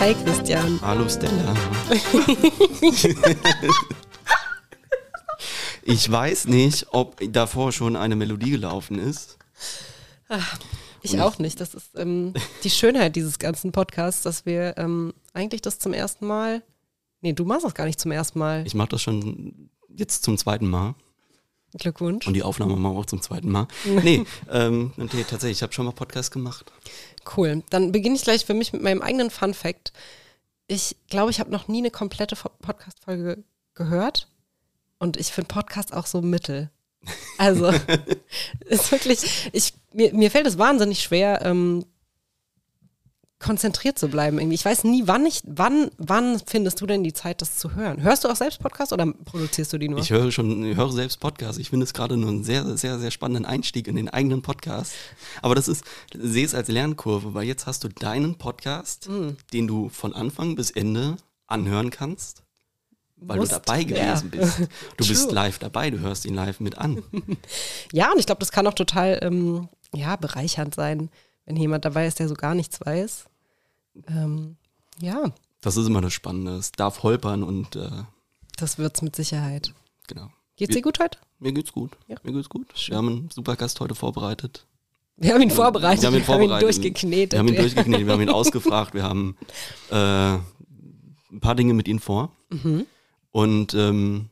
Hi Christian. Hallo Stella. ich weiß nicht, ob davor schon eine Melodie gelaufen ist. Ich auch nicht. Das ist ähm, die Schönheit dieses ganzen Podcasts, dass wir ähm, eigentlich das zum ersten Mal. Nee, du machst das gar nicht zum ersten Mal. Ich mache das schon jetzt zum zweiten Mal. Glückwunsch. Und die Aufnahme machen wir auch zum zweiten Mal. nee, ähm, nee tatsächlich, ich habe schon mal Podcast gemacht. Cool. Dann beginne ich gleich für mich mit meinem eigenen Fun Fact. Ich glaube, ich habe noch nie eine komplette Podcast-Folge gehört. Und ich finde Podcast auch so mittel. Also, ist wirklich, ich, mir, mir fällt es wahnsinnig schwer, ähm, konzentriert zu bleiben irgendwie. Ich weiß nie, wann ich, wann, wann findest du denn die Zeit, das zu hören? Hörst du auch selbst Podcasts oder produzierst du die nur? Ich höre schon, ich höre selbst Podcasts. Ich finde es gerade nur einen sehr, sehr, sehr spannenden Einstieg in den eigenen Podcast. Aber das ist, sehe es als Lernkurve, weil jetzt hast du deinen Podcast, mhm. den du von Anfang bis Ende anhören kannst. Weil Musst, du dabei gewesen ja. bist. Du bist live dabei, du hörst ihn live mit an. ja, und ich glaube, das kann auch total ähm, ja, bereichernd sein, wenn jemand dabei ist, der so gar nichts weiß. Ähm, ja. Das ist immer das Spannende. Es darf holpern und. Äh, das wird's mit Sicherheit. Genau. Geht's dir gut heute? Mir geht's gut. Ja. Mir geht's gut. Wir haben einen super Gast heute vorbereitet. Wir haben ihn vorbereitet. Wir haben ihn, vorbereitet. Wir haben ihn durchgeknetet. Wir haben ihn durchgeknetet, wir haben ihn ausgefragt, wir haben äh, ein paar Dinge mit ihm vor. Mhm. Und ähm,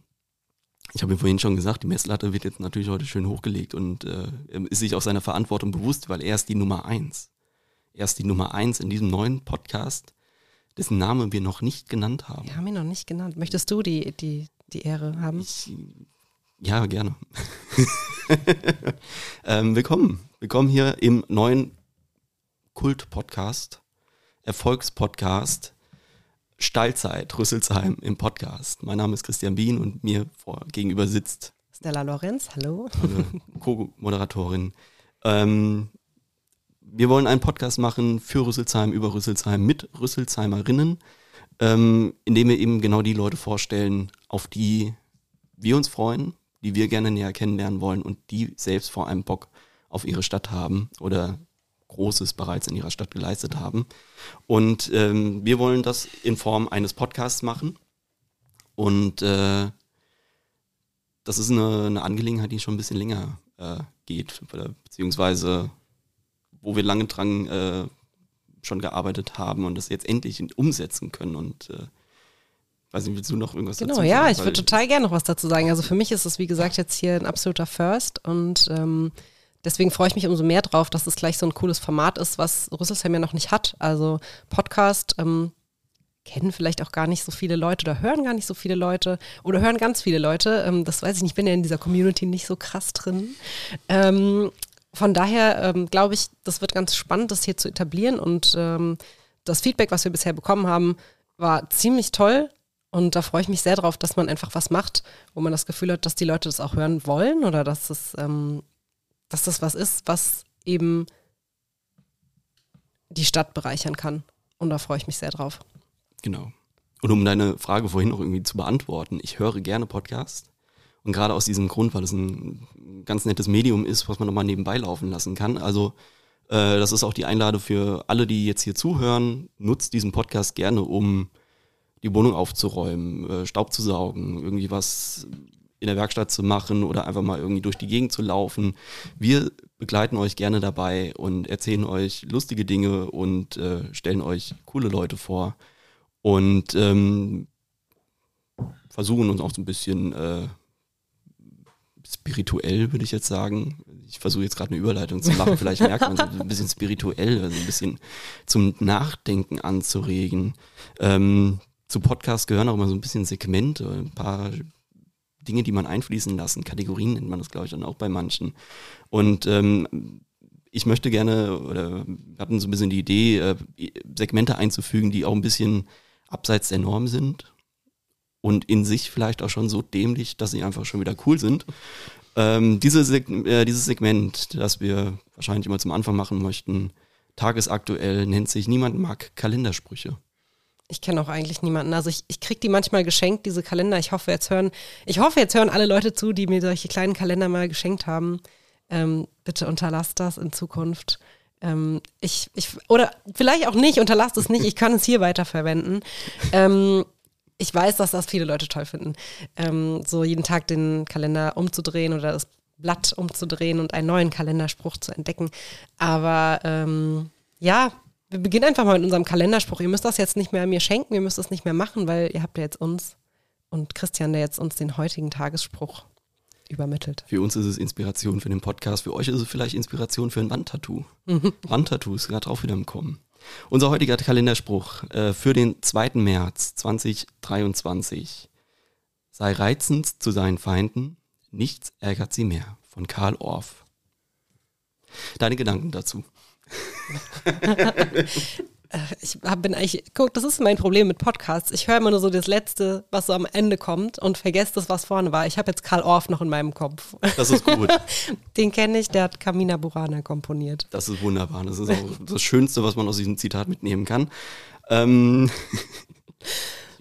ich habe ihm vorhin schon gesagt, die Messlatte wird jetzt natürlich heute schön hochgelegt und äh, er ist sich auch seiner Verantwortung bewusst, weil er ist die Nummer eins. Er ist die Nummer eins in diesem neuen Podcast, dessen Name wir noch nicht genannt haben. Wir haben ihn noch nicht genannt. Möchtest du die, die, die Ehre haben? Ich, ja, gerne. ähm, willkommen. Willkommen hier im neuen Kult-Podcast, Erfolgspodcast Stallzeit, Rüsselsheim im Podcast. Mein Name ist Christian Bien und mir vor, gegenüber sitzt Stella Lorenz, hallo. Co-Moderatorin. Ähm, wir wollen einen Podcast machen für Rüsselsheim, über Rüsselsheim, mit Rüsselsheimerinnen, ähm, indem wir eben genau die Leute vorstellen, auf die wir uns freuen, die wir gerne näher kennenlernen wollen und die selbst vor allem Bock auf ihre Stadt haben oder Großes bereits in ihrer Stadt geleistet haben. Und ähm, wir wollen das in Form eines Podcasts machen. Und äh, das ist eine, eine Angelegenheit, die schon ein bisschen länger äh, geht, beziehungsweise wo wir lange dran äh, schon gearbeitet haben und das jetzt endlich umsetzen können und äh, Weiß nicht, willst du noch irgendwas genau, dazu sagen? Genau, ja, ich würde total gerne noch was dazu sagen. Also für mich ist es, wie gesagt, jetzt hier ein absoluter First und ähm, deswegen freue ich mich umso mehr drauf, dass es gleich so ein cooles Format ist, was Rüsselsheim ja noch nicht hat. Also Podcast ähm, kennen vielleicht auch gar nicht so viele Leute oder hören gar nicht so viele Leute oder hören ganz viele Leute. Ähm, das weiß ich nicht, ich bin ja in dieser Community nicht so krass drin. Von daher ähm, glaube ich, das wird ganz spannend, das hier zu etablieren und ähm, das Feedback, was wir bisher bekommen haben, war ziemlich toll. Und da freue ich mich sehr drauf, dass man einfach was macht, wo man das Gefühl hat, dass die Leute das auch hören wollen oder dass es, ähm, dass das was ist, was eben die Stadt bereichern kann. Und da freue ich mich sehr drauf. Genau. Und um deine Frage vorhin noch irgendwie zu beantworten, ich höre gerne Podcasts. Und gerade aus diesem Grund, weil es ein ganz nettes Medium ist, was man nochmal nebenbei laufen lassen kann. Also äh, das ist auch die Einladung für alle, die jetzt hier zuhören. Nutzt diesen Podcast gerne, um die Wohnung aufzuräumen, äh, Staub zu saugen, irgendwie was in der Werkstatt zu machen oder einfach mal irgendwie durch die Gegend zu laufen. Wir begleiten euch gerne dabei und erzählen euch lustige Dinge und äh, stellen euch coole Leute vor und ähm, versuchen uns auch so ein bisschen äh, spirituell, würde ich jetzt sagen. Ich versuche jetzt gerade eine Überleitung zu machen. Vielleicht merkt man so ein bisschen spirituell, also ein bisschen zum Nachdenken anzuregen. Ähm, zu Podcasts gehören auch immer so ein bisschen Segmente, ein paar Dinge, die man einfließen lassen. Kategorien nennt man das, glaube ich, dann auch bei manchen. Und ähm, ich möchte gerne, oder wir hatten so ein bisschen die Idee, äh, Segmente einzufügen, die auch ein bisschen abseits der Norm sind und in sich vielleicht auch schon so dämlich, dass sie einfach schon wieder cool sind. Ähm, diese Seg äh, dieses Segment, das wir wahrscheinlich immer zum Anfang machen möchten, tagesaktuell, nennt sich Niemand mag Kalendersprüche. Ich kenne auch eigentlich niemanden. Also ich, ich kriege die manchmal geschenkt, diese Kalender. Ich hoffe, jetzt hören, ich hoffe, jetzt hören alle Leute zu, die mir solche kleinen Kalender mal geschenkt haben. Ähm, bitte unterlasst das in Zukunft. Ähm, ich, ich, oder vielleicht auch nicht, unterlasst es nicht, ich kann es hier weiterverwenden. Ähm, ich weiß, dass das viele Leute toll finden, ähm, so jeden Tag den Kalender umzudrehen oder das Blatt umzudrehen und einen neuen Kalenderspruch zu entdecken. Aber ähm, ja, wir beginnen einfach mal mit unserem Kalenderspruch. Ihr müsst das jetzt nicht mehr mir schenken, ihr müsst das nicht mehr machen, weil ihr habt ja jetzt uns und Christian, der jetzt uns den heutigen Tagesspruch übermittelt. Für uns ist es Inspiration für den Podcast, für euch ist es vielleicht Inspiration für ein Wandtattoo. Wandtattoo ist gerade auch wieder im Kommen. Unser heutiger Kalenderspruch äh, für den 2. März 2023. Sei reizend zu seinen Feinden, nichts ärgert sie mehr. Von Karl Orff. Deine Gedanken dazu. ich hab, bin eigentlich, guck, das ist mein Problem mit Podcasts. Ich höre immer nur so das Letzte, was so am Ende kommt und vergesse das, was vorne war. Ich habe jetzt Karl Orff noch in meinem Kopf. Das ist gut. Den kenne ich, der hat Kamina Burana komponiert. Das ist wunderbar. Das ist auch das Schönste, was man aus diesem Zitat mitnehmen kann. Ähm,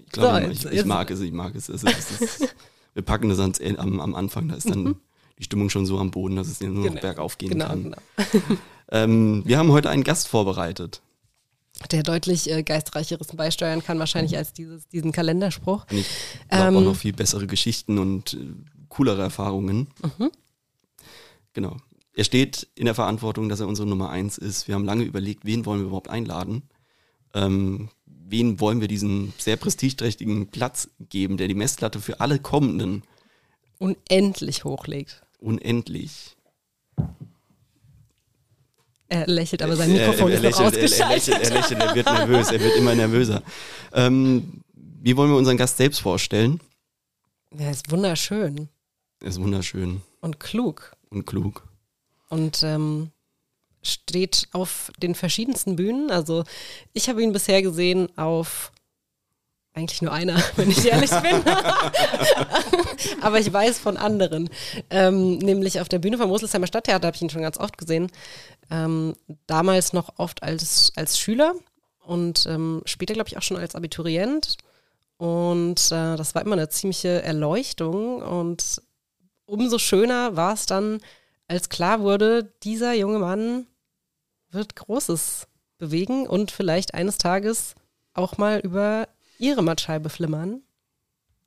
ich glaube, So, ich, ich mag es, ich mag es. es, ist, es ist, wir packen das ans, am, am Anfang, da ist dann die Stimmung schon so am Boden, dass es nur noch Mhm. Genau. bergauf gehen Genau, kann. genau. Ähm, wir haben heute einen Gast vorbereitet. Der deutlich äh, geistreicheres beisteuern kann wahrscheinlich als dieses, diesen Kalenderspruch. Und ich glaube auch Ähm. noch viel bessere Geschichten und äh, coolere Erfahrungen. Mhm. Genau. Er steht in der Verantwortung, dass er unsere Nummer eins ist. Wir haben lange überlegt, wen wollen wir überhaupt einladen? Ähm, wen wollen wir diesen sehr prestigeträchtigen Platz geben, der die Messlatte für alle Kommenden Unendlich hochlegt. unendlich. Er lächelt, aber sein Er- Mikrofon er, ist noch lächelt, er, er ausgeschaltet. lächelt, er lächelt, er wird nervös, er wird immer nervöser. Ähm, wie wollen wir unseren Gast selbst vorstellen? Er ist wunderschön Er ist wunderschön und klug. und klug. und ähm, steht auf den verschiedensten Bühnen. Also ich habe ihn bisher gesehen auf eigentlich nur einer, wenn ich ehrlich bin. Aber ich weiß von anderen. Ähm, nämlich auf der Bühne vom Rüsselsheimer Stadttheater habe ich ihn schon ganz oft gesehen. Ähm, damals noch oft als, als Schüler und ähm, später, glaube ich, auch schon als Abiturient. Und äh, das war immer eine ziemliche Erleuchtung. Und umso schöner war es dann, als klar wurde, dieser junge Mann wird Großes bewegen und vielleicht eines Tages auch mal über ihre Mattscheibe flimmern.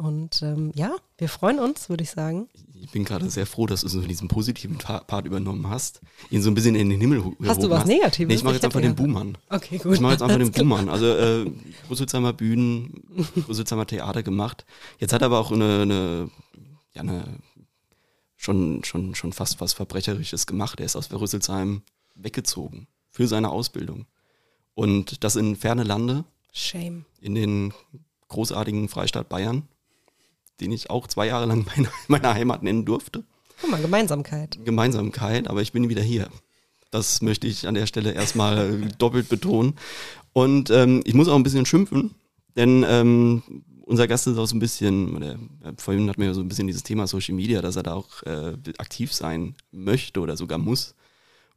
Und ähm, ja, wir freuen uns, würde ich sagen. Ich bin gerade sehr froh, dass du so diesen positiven Part übernommen hast, ihn so ein bisschen in den Himmel hu- Hast du was Negatives? Nee, ich mache jetzt einfach den Buhmann. Okay, gut. Ich mache jetzt einfach den. Buhmann. Also äh, Rüsselsheimer Bühnen, Rüsselsheimer Theater gemacht. Jetzt hat er aber auch eine, eine, ja, eine schon, schon, schon fast was Verbrecherisches gemacht. Er ist aus Rüsselsheim weggezogen für seine Ausbildung. Und das in ferne Lande, Shame. in den großartigen Freistaat Bayern, den ich auch zwei Jahre lang meine, meine Heimat nennen durfte. Guck mal, Gemeinsamkeit. Gemeinsamkeit, aber ich bin wieder hier. Das möchte ich an der Stelle erstmal doppelt betonen. Und ähm, ich muss auch ein bisschen schimpfen, denn ähm, unser Gast ist auch so ein bisschen, oder, äh, vorhin hatten wir ja so ein bisschen dieses Thema Social Media, dass er da auch äh, aktiv sein möchte oder sogar muss.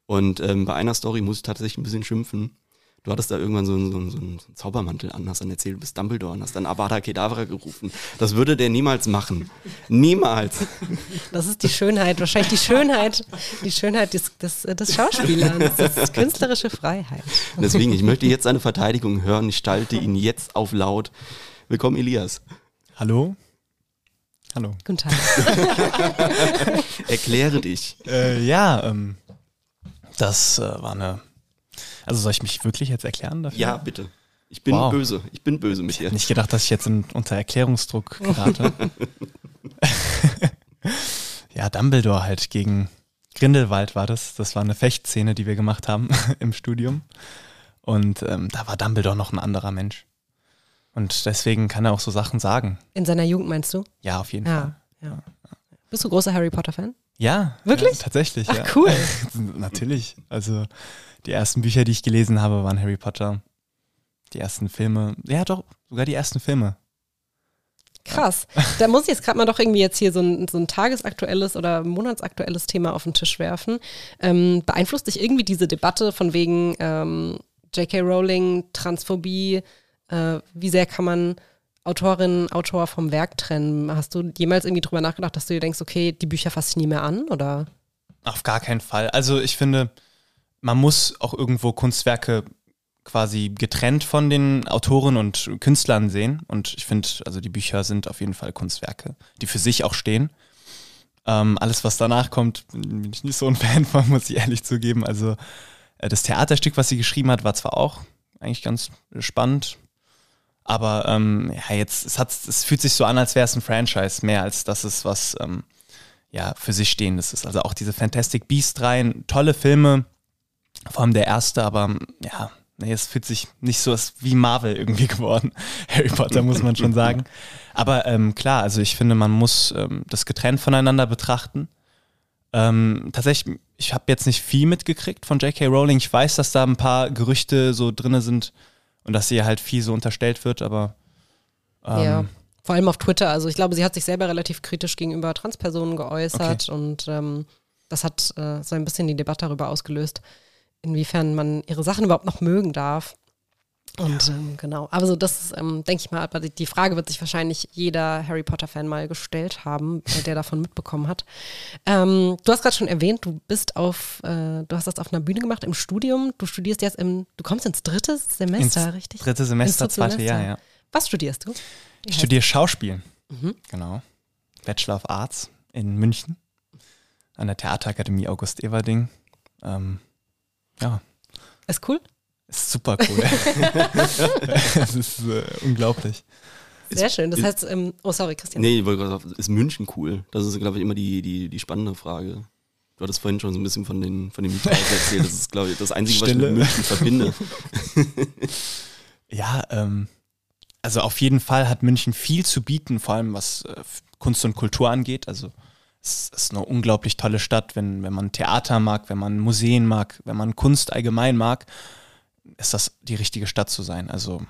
Und ähm, bei einer Story muss ich tatsächlich ein bisschen schimpfen. Du hattest da irgendwann so einen, so einen, so einen zaubermantel an, hast dann erzählt, du bist Dumbledore und hast dann Avada Kedavra gerufen. Das würde der niemals machen. Niemals. Das ist die Schönheit, wahrscheinlich die Schönheit, die Schönheit des, des, des Schauspielers. Das ist künstlerische Freiheit. Deswegen, ich möchte jetzt seine Verteidigung hören. Ich stalte ihn jetzt auf laut. Willkommen, Elias. Hallo? Hallo. Guten Tag. Erkläre dich. Äh, ja, ähm, das äh, war eine. Also soll ich mich wirklich jetzt erklären dafür? Ja, bitte. Ich bin Wow. böse. Ich bin böse mit Ich dir. hätte nicht gedacht, dass ich jetzt in, unter Erklärungsdruck gerate. ja, Dumbledore halt gegen Grindelwald war das. Das war eine Fechtszene, die wir gemacht haben im Studium. Und ähm, da war Dumbledore noch ein anderer Mensch. Und deswegen kann er auch so Sachen sagen. In seiner Jugend meinst du? Ja, auf jeden Fall. Ja. ja. Bist du großer Harry Potter-Fan? Ja. Wirklich? Ja, tatsächlich, Ach, ja. cool. Natürlich. Also die ersten Bücher, die ich gelesen habe, waren Harry Potter. Die ersten Filme, ja doch, sogar die ersten Filme. Krass. Da muss ich jetzt gerade mal doch irgendwie jetzt hier so ein, so ein tagesaktuelles oder monatsaktuelles Thema auf den Tisch werfen. Ähm, beeinflusst dich irgendwie diese Debatte von wegen ähm, J.K. Rowling, Transphobie? Äh, wie sehr kann man Autorinnen, Autor vom Werk trennen? Hast du jemals irgendwie drüber nachgedacht, dass du dir denkst, okay, die Bücher fasse ich nie mehr an? Oder? Auf gar keinen Fall. Also ich finde, man muss auch irgendwo Kunstwerke quasi getrennt von den Autoren und Künstlern sehen. Und ich finde, also die Bücher sind auf jeden Fall Kunstwerke, die für sich auch stehen. Ähm, alles, was danach kommt, bin ich nicht so ein Fan von, muss ich ehrlich zugeben. Also äh, das Theaterstück, was sie geschrieben hat, war zwar auch eigentlich ganz spannend, aber ähm, ja, jetzt, es, hat, es fühlt sich so an, als wäre es ein Franchise, mehr als dass es was ähm, ja, für sich stehendes ist. Also auch diese Fantastic Beast-Reihen, tolle Filme, vor allem der erste, aber ja, nee, es fühlt sich nicht so wie Marvel irgendwie geworden. Harry Potter muss man schon sagen. Aber ähm, klar, also ich finde, man muss ähm, das getrennt voneinander betrachten. Ähm, tatsächlich, ich habe jetzt nicht viel mitgekriegt von J.K. Rowling. Ich weiß, dass da ein paar Gerüchte so drinne sind und dass ihr halt viel so unterstellt wird, aber ähm, ja. Vor allem auf Twitter. Also ich glaube, sie hat sich selber relativ kritisch gegenüber Transpersonen geäußert okay. und ähm, das hat äh, so ein bisschen die Debatte darüber ausgelöst, inwiefern man ihre Sachen überhaupt noch mögen darf. Und ja. ähm, genau, aber so das ist, ähm, denke ich mal, aber die Frage wird sich wahrscheinlich jeder Harry Potter-Fan mal gestellt haben, äh, der davon mitbekommen hat. Ähm, du hast gerade schon erwähnt, du bist auf, äh, du hast das auf einer Bühne gemacht im Studium. Du studierst jetzt im, du kommst ins dritte Semester, ins richtig? Dritte Semester, zweite Semester. Jahr, ja. Was studierst du? Wie ich studiere Schauspiel. Mhm. Genau. Bachelor of Arts in München an der Theaterakademie August Everding. Ähm, ja. Ist cool? Ist super cool. Es ist äh, unglaublich. Sehr schön. Das heißt, ähm, oh sorry, Christian. Nee, ich wollte gerade sagen, ist München cool? Das ist, glaube ich, immer die, die, die spannende Frage. Du hattest vorhin schon so ein bisschen von den, von den Mietpreisen erzählt. Das ist, glaube ich, das Einzige, Stille. was ich mit München verbinde. ja, ähm, also auf jeden Fall hat München viel zu bieten, vor allem was äh, Kunst und Kultur angeht. Also es ist eine unglaublich tolle Stadt, wenn, wenn man Theater mag, wenn man Museen mag, wenn man Kunst allgemein mag ist das die richtige Stadt zu sein. Also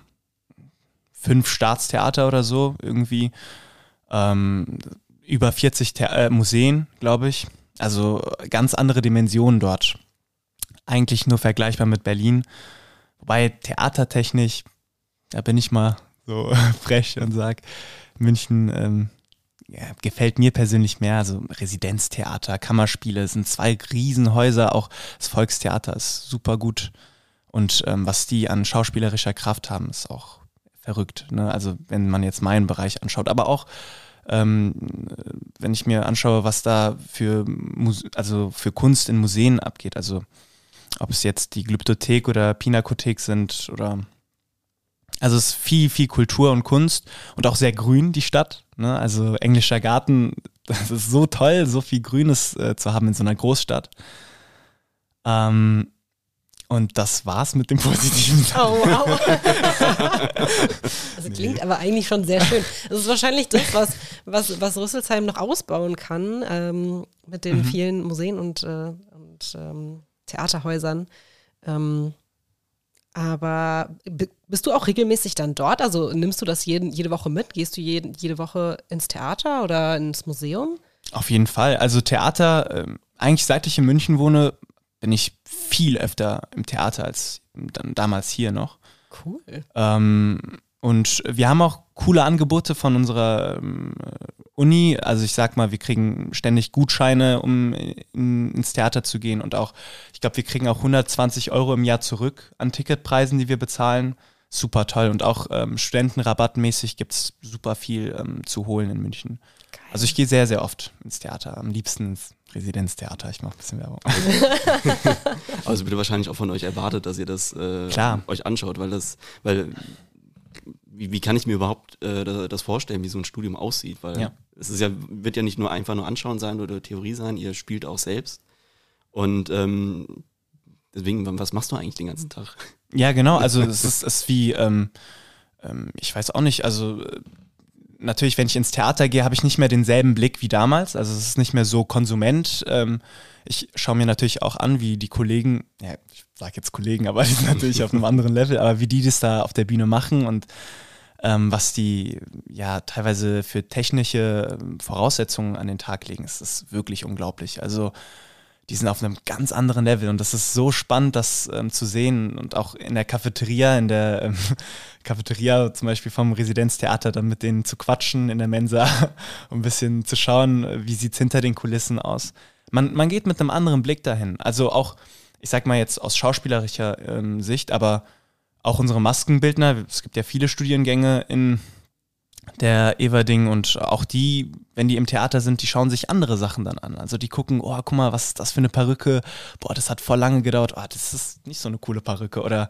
fünf Staatstheater oder so irgendwie, ähm, über 40 The äh, Museen, glaube ich. Also ganz andere Dimensionen dort. Eigentlich nur vergleichbar mit Berlin. Wobei theatertechnisch, da bin ich mal so frech und sag, München ähm, ja, gefällt mir persönlich mehr. Also Residenztheater, Kammerspiele sind zwei Riesenhäuser. Auch das Volkstheater ist super gut und ähm, was die an schauspielerischer Kraft haben, ist auch verrückt. Ne? Also wenn man jetzt meinen Bereich anschaut, aber auch ähm, wenn ich mir anschaue, was da für, also für Kunst in Museen abgeht, also ob es jetzt die Glyptothek oder Pinakothek sind oder also es ist viel, viel Kultur und Kunst und auch sehr grün, die Stadt. Ne? Also englischer Garten, das ist so toll, so viel Grünes äh, zu haben in so einer Großstadt. Ähm, und das war's mit dem positiven. Oh, wow. also klingt nee. aber eigentlich schon sehr schön. Das ist wahrscheinlich das, was, was, was Rüsselsheim noch ausbauen kann ähm, mit den mhm. vielen Museen und, äh, und ähm, Theaterhäusern. Ähm, aber bist du auch regelmäßig dann dort? Also nimmst du das jeden, jede Woche mit? Gehst du jeden, jede Woche ins Theater oder ins Museum? Auf jeden Fall. Also Theater, äh, eigentlich seit ich in München wohne, bin ich viel öfter im Theater als dann damals hier noch. Cool. Ähm, und wir haben auch coole Angebote von unserer ähm, Uni. Also ich sag mal, wir kriegen ständig Gutscheine, um in, ins Theater zu gehen. Und auch, ich glaube, wir kriegen auch 120 Euro im Jahr zurück an Ticketpreisen, die wir bezahlen. Super toll. Und auch ähm, Studentenrabattmäßig gibt es super viel ähm, zu holen in München. Geil. Also ich gehe sehr, sehr oft ins Theater. Am liebsten ins Residenztheater, ich mache ein bisschen Werbung. also wird wahrscheinlich auch von euch erwartet, dass ihr das äh, euch anschaut, weil das, weil wie, wie kann ich mir überhaupt äh, das vorstellen, wie so ein Studium aussieht? Weil ja. es ist ja, wird ja nicht nur einfach nur anschauen sein oder Theorie sein, ihr spielt auch selbst. Und ähm, deswegen, was machst du eigentlich den ganzen Tag? Ja, genau, also es ist, ist wie, ähm, ähm, ich weiß auch nicht, also natürlich, wenn ich ins Theater gehe, habe ich nicht mehr denselben Blick wie damals. Also es ist nicht mehr so Konsument. Ähm, ich schaue mir natürlich auch an, wie die Kollegen, ja, ich sage jetzt Kollegen, aber die sind natürlich auf einem anderen Level, aber wie die das da auf der Bühne machen und ähm, was die ja teilweise für technische ähm, Voraussetzungen an den Tag legen, ist, ist wirklich unglaublich. Also die sind auf einem ganz anderen Level und das ist so spannend, das ähm, zu sehen und auch in der Cafeteria, in der ähm, Cafeteria zum Beispiel vom Residenztheater, dann mit denen zu quatschen in der Mensa, um ein bisschen zu schauen, wie sieht es hinter den Kulissen aus. Man, man geht mit einem anderen Blick dahin. Also auch ich sag mal jetzt aus schauspielerischer ähm, Sicht, aber auch unsere Maskenbildner, es gibt ja viele Studiengänge in der Everding und auch die, wenn die im Theater sind, die schauen sich andere Sachen dann an. Also die gucken, oh, guck mal, was ist das für eine Perücke? Boah, das hat voll lange gedauert. Oh, das ist nicht so eine coole Perücke. Oder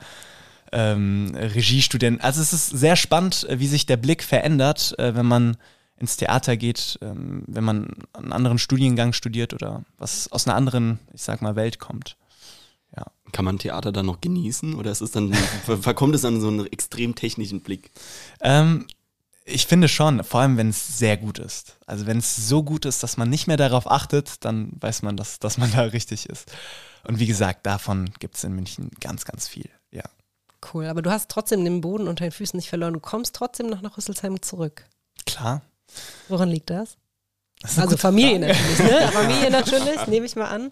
ähm, Regiestudenten. Also es ist sehr spannend, wie sich der Blick verändert, äh, wenn man ins Theater geht, ähm, wenn man einen anderen Studiengang studiert oder was aus einer anderen, ich sag mal, Welt kommt. Ja. Kann man Theater dann noch genießen oder ist es dann, verkommt es dann so einen extrem technischen Blick? Ähm, ich finde schon, vor allem wenn es sehr gut ist. Also wenn es so gut ist, dass man nicht mehr darauf achtet, dann weiß man, dass, dass man da richtig ist. Und wie gesagt, davon gibt es in München ganz, ganz viel, ja. Cool, aber du hast trotzdem den Boden unter den Füßen nicht verloren. Du kommst trotzdem noch nach Rüsselsheim zurück. Klar. Woran liegt das? das also Familie Frage. natürlich, ne? Familie natürlich, nehme ich mal an.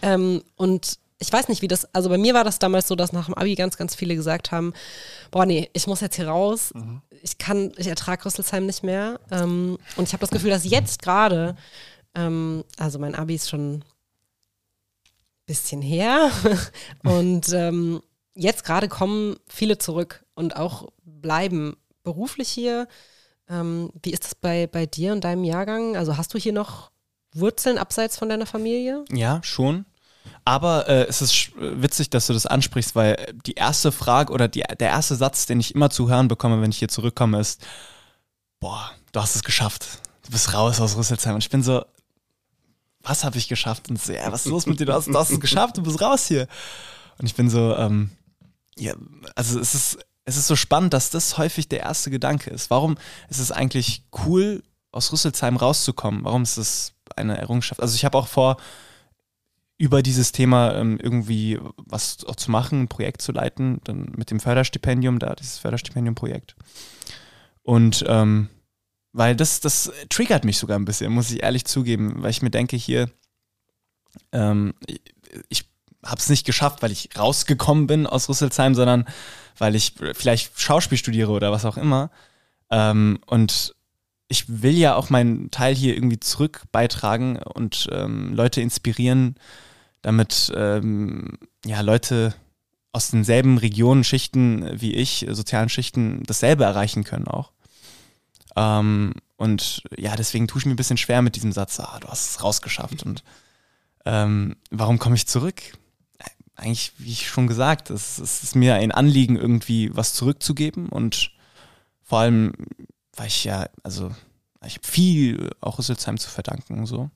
Ähm, und ich weiß nicht, wie das, also bei mir war das damals so, dass nach dem Abi ganz, ganz viele gesagt haben, boah, nee, ich muss jetzt hier raus, mhm. ich kann, ich ertrage Rüsselsheim nicht mehr. Ähm, und ich habe das Gefühl, dass jetzt gerade, ähm, also mein Abi ist schon ein bisschen her und ähm, jetzt gerade kommen viele zurück und auch bleiben beruflich hier. Ähm, wie ist das bei, bei dir und deinem Jahrgang? Also hast du hier noch Wurzeln abseits von deiner Familie? Ja, schon. Aber äh, es ist witzig, dass du das ansprichst, weil die erste Frage oder die, der erste Satz, den ich immer zu hören bekomme, wenn ich hier zurückkomme, ist, boah, du hast es geschafft. Du bist raus aus Rüsselsheim. Und ich bin so, was habe ich geschafft? Und so, ja, was ist los mit dir? Du hast, du hast es geschafft, du bist raus hier. Und ich bin so, ähm, ja, also es ist, es ist so spannend, dass das häufig der erste Gedanke ist. Warum ist es eigentlich cool, aus Rüsselsheim rauszukommen? Warum ist es eine Errungenschaft? Also ich habe auch vor, über dieses Thema ähm, irgendwie was zu machen, ein Projekt zu leiten, dann mit dem Förderstipendium da, dieses Förderstipendium-Projekt. Und ähm, weil das, das triggert mich sogar ein bisschen, muss ich ehrlich zugeben, weil ich mir denke, hier, ähm, ich, ich habe es nicht geschafft, weil ich rausgekommen bin aus Rüsselsheim, sondern weil ich vielleicht Schauspiel studiere oder was auch immer. Ähm, und ich will ja auch meinen Teil hier irgendwie zurück beitragen und ähm, Leute inspirieren, damit ähm, ja, Leute aus denselben Regionen, Schichten wie ich, sozialen Schichten, dasselbe erreichen können auch. Ähm, und ja, deswegen tue ich mir ein bisschen schwer mit diesem Satz, ah, du hast es rausgeschafft. Und ähm, warum komme ich zurück? Eigentlich, wie ich schon gesagt, es, es ist mir ein Anliegen, irgendwie was zurückzugeben und vor allem, weil ich ja, also ich habe viel auch Rüsselsheim zu verdanken, so.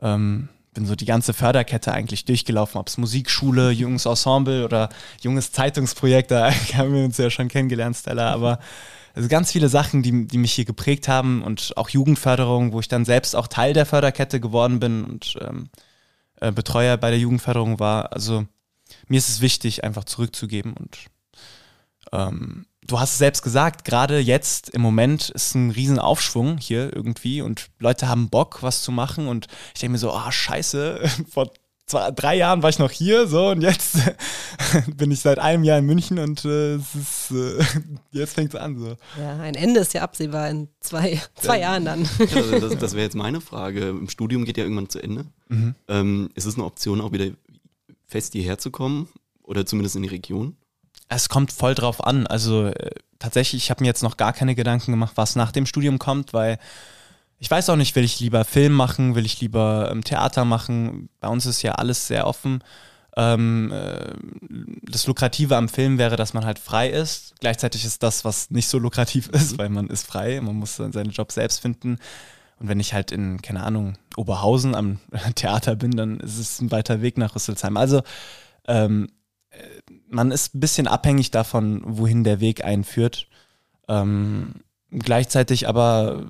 Ähm, bin so die ganze Förderkette eigentlich durchgelaufen, ob es Musikschule, junges Ensemble oder junges Zeitungsprojekt, da haben wir uns ja schon kennengelernt, Stella, aber also ganz viele Sachen, die, die mich hier geprägt haben und auch Jugendförderung, wo ich dann selbst auch Teil der Förderkette geworden bin und ähm, äh, Betreuer bei der Jugendförderung war. Also mir ist es wichtig, einfach zurückzugeben und ähm, du hast es selbst gesagt, gerade jetzt im Moment ist ein riesen Aufschwung hier irgendwie und Leute haben Bock, was zu machen und ich denke mir so, ah, oh, scheiße, vor zwei, drei Jahren war ich noch hier, so und jetzt bin ich seit einem Jahr in München und äh, es ist, äh, jetzt fängt es an. So. Ja, ein Ende ist ja absehbar in zwei, zwei ja. Jahren dann. Ja, also das, das wäre jetzt meine Frage. Im Studium geht ja irgendwann zu Ende. Mhm. Ähm, ist es eine Option, auch wieder fest hierher zu kommen oder zumindest in die Region? Es kommt voll drauf an. Also äh, tatsächlich, ich habe mir jetzt noch gar keine Gedanken gemacht, was nach dem Studium kommt, weil ich weiß auch nicht, will ich lieber Film machen, will ich lieber ähm, Theater machen. Bei uns ist ja alles sehr offen. Ähm, äh, das Lukrative am Film wäre, dass man halt frei ist. Gleichzeitig ist das, was nicht so lukrativ ist, weil man ist frei, man muss seinen Job selbst finden. Und wenn ich halt in, keine Ahnung, Oberhausen am Theater bin, dann ist es ein weiter Weg nach Rüsselsheim. Also ähm, man ist ein bisschen abhängig davon, wohin der Weg einführt. Ähm, gleichzeitig aber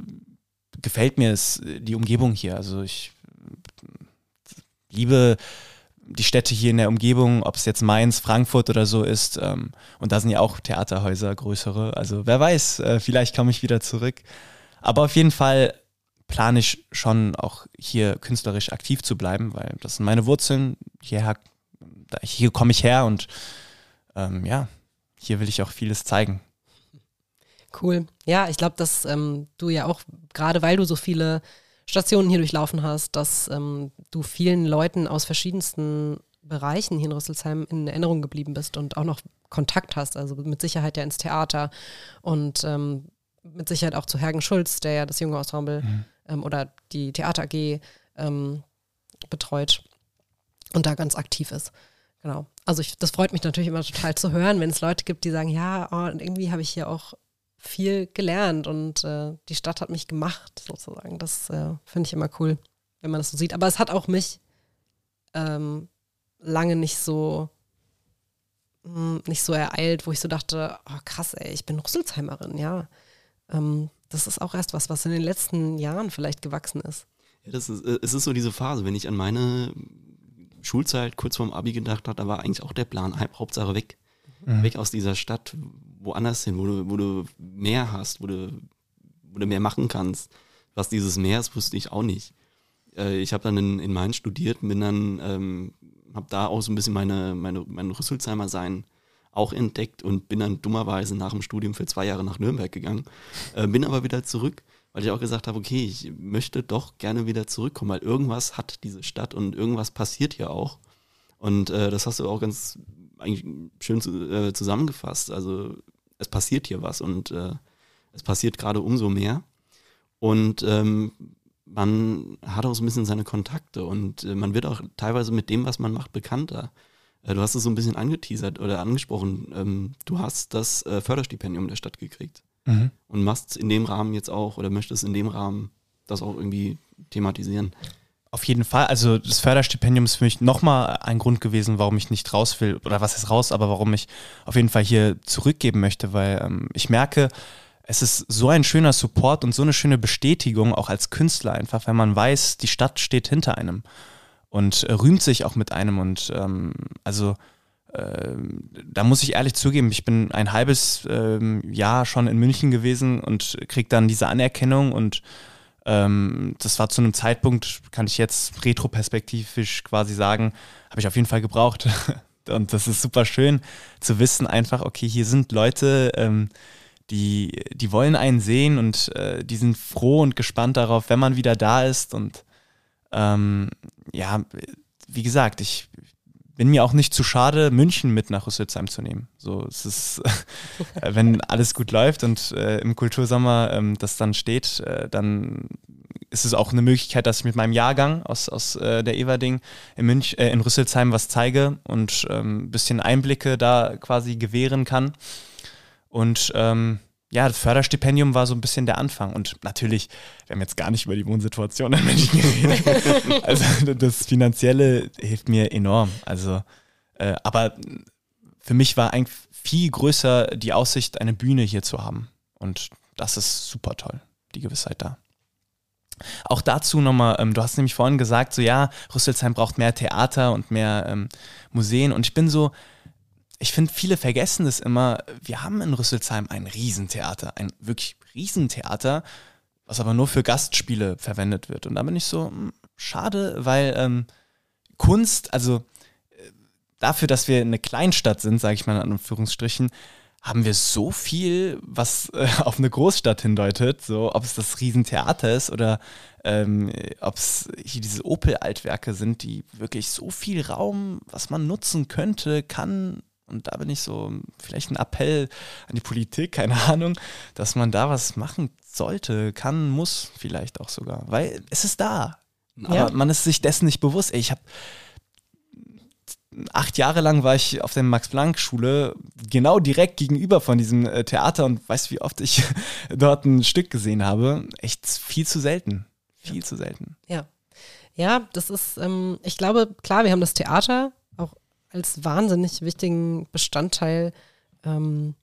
gefällt mir es, die Umgebung hier. Also ich liebe die Städte hier in der Umgebung, ob es jetzt Mainz, Frankfurt oder so ist. Ähm, und da sind ja auch Theaterhäuser, größere. Also wer weiß, äh, vielleicht komme ich wieder zurück. Aber auf jeden Fall plane ich schon auch hier künstlerisch aktiv zu bleiben, weil das sind meine Wurzeln. Hierher hier komme ich her und ähm, ja, hier will ich auch vieles zeigen. Cool. Ja, ich glaube, dass ähm, du ja auch, gerade weil du so viele Stationen hier durchlaufen hast, dass ähm, du vielen Leuten aus verschiedensten Bereichen hier in Rüsselsheim in Erinnerung geblieben bist und auch noch Kontakt hast. Also mit Sicherheit ja ins Theater und ähm, mit Sicherheit auch zu Hergen Schulz, der ja das junge Ensemble mhm. ähm, oder die Theater AG ähm, betreut und da ganz aktiv ist. Genau. Also ich, das freut mich natürlich immer total zu hören, wenn es Leute gibt, die sagen, ja, oh, irgendwie habe ich hier auch viel gelernt und äh, die Stadt hat mich gemacht, sozusagen. Das äh, finde ich immer cool, wenn man das so sieht. Aber es hat auch mich ähm, lange nicht so mh, hm, nicht so ereilt, wo ich so dachte, oh krass, ey, ich bin Rüsselsheimerin, ja. Ähm, das ist auch erst was, was in den letzten Jahren vielleicht gewachsen ist. Ja, das ist, äh, es ist so diese Phase, wenn ich an meine Schulzeit kurz vorm Abi gedacht habe, da war eigentlich auch der Plan, Hauptsache weg. Mhm. Weg aus dieser Stadt, woanders hin, wo du, wo du mehr hast, wo du, wo du mehr machen kannst. Was dieses Meer ist, wusste ich auch nicht. Äh, ich habe dann in, in Mainz studiert, bin dann, ähm, habe da auch so ein bisschen meine, meine, mein Rüsselsheimer Sein auch entdeckt und bin dann dummerweise nach dem Studium für zwei Jahre nach Nürnberg gegangen. Äh, bin aber wieder zurück, weil ich auch gesagt habe, okay, ich möchte doch gerne wieder zurückkommen, weil irgendwas hat diese Stadt und irgendwas passiert hier auch. Und äh, das hast du auch ganz eigentlich schön zu, äh, zusammengefasst. Also es passiert hier was und äh, es passiert gerade umso mehr. Und ähm, man hat auch so ein bisschen seine Kontakte und äh, man wird auch teilweise mit dem, was man macht, bekannter. Äh, du hast es so ein bisschen angeteasert oder angesprochen. Ähm, du hast das äh, Förderstipendium der Stadt gekriegt mhm. und machst in dem Rahmen jetzt auch oder möchtest in dem Rahmen das auch irgendwie thematisieren. Auf jeden Fall. Also das Förderstipendium ist für mich nochmal ein Grund gewesen, warum ich nicht raus will, oder was ist raus, aber warum ich auf jeden Fall hier zurückgeben möchte, weil ähm, ich merke, es ist so ein schöner Support und so eine schöne Bestätigung, auch als Künstler einfach, wenn man weiß, die Stadt steht hinter einem und äh, rühmt sich auch mit einem. Und ähm, also da muss ich ehrlich zugeben, ich bin ein halbes äh, Jahr schon in München gewesen und krieg dann diese Anerkennung und ähm, das war zu einem Zeitpunkt, kann ich jetzt retroperspektivisch quasi sagen, habe ich auf jeden Fall gebraucht. und das ist super schön zu wissen, einfach, okay, hier sind Leute, ähm, die, die wollen einen sehen und äh, die sind froh und gespannt darauf, wenn man wieder da ist. Und ähm, ja, wie gesagt, ich bin mir auch nicht zu schade, München mit nach Rüsselsheim zu nehmen. So, es ist, wenn alles gut läuft und äh, im Kultursommer ähm, das dann steht, äh, dann ist es auch eine Möglichkeit, dass ich mit meinem Jahrgang aus, aus äh, der Everding in, Münch, äh, in Rüsselsheim was zeige und ähm, ein bisschen Einblicke da quasi gewähren kann. Und ähm, ja, das Förderstipendium war so ein bisschen der Anfang. Und natürlich, wir haben jetzt gar nicht über die Wohnsituation der Menschen geredet. also das Finanzielle hilft mir enorm. Also, äh, aber für mich war eigentlich viel größer die Aussicht, eine Bühne hier zu haben. Und das ist super toll, die Gewissheit da. Auch dazu nochmal, ähm, du hast nämlich vorhin gesagt, so ja, Rüsselsheim braucht mehr Theater und mehr ähm, Museen. Und ich bin so, ich finde, viele vergessen es immer. Wir haben in Rüsselsheim ein Riesentheater, ein wirklich Riesentheater, was aber nur für Gastspiele verwendet wird. Und da bin ich so, hm, schade, weil ähm, Kunst, also äh, dafür, dass wir eine Kleinstadt sind, sage ich mal in Anführungsstrichen, haben wir so viel, was äh, auf eine Großstadt hindeutet, so ob es das Riesentheater ist oder ähm, ob es hier diese Opel-Altwerke sind, die wirklich so viel Raum, was man nutzen könnte, kann, und da bin ich so, vielleicht ein Appell an die Politik, keine Ahnung, dass man da was machen sollte, kann, muss vielleicht auch sogar. Weil es ist da. Aber ja. man ist sich dessen nicht bewusst. Ey, ich habe acht Jahre lang war ich auf der Max-Planck-Schule genau direkt gegenüber von diesem äh, Theater und weißt, wie oft ich dort ein Stück gesehen habe. Echt viel zu selten. Viel ja. zu selten. Ja. Ja, das ist, ähm, ich glaube, klar, wir haben das Theater, als wahnsinnig wichtigen Bestandteil ähm,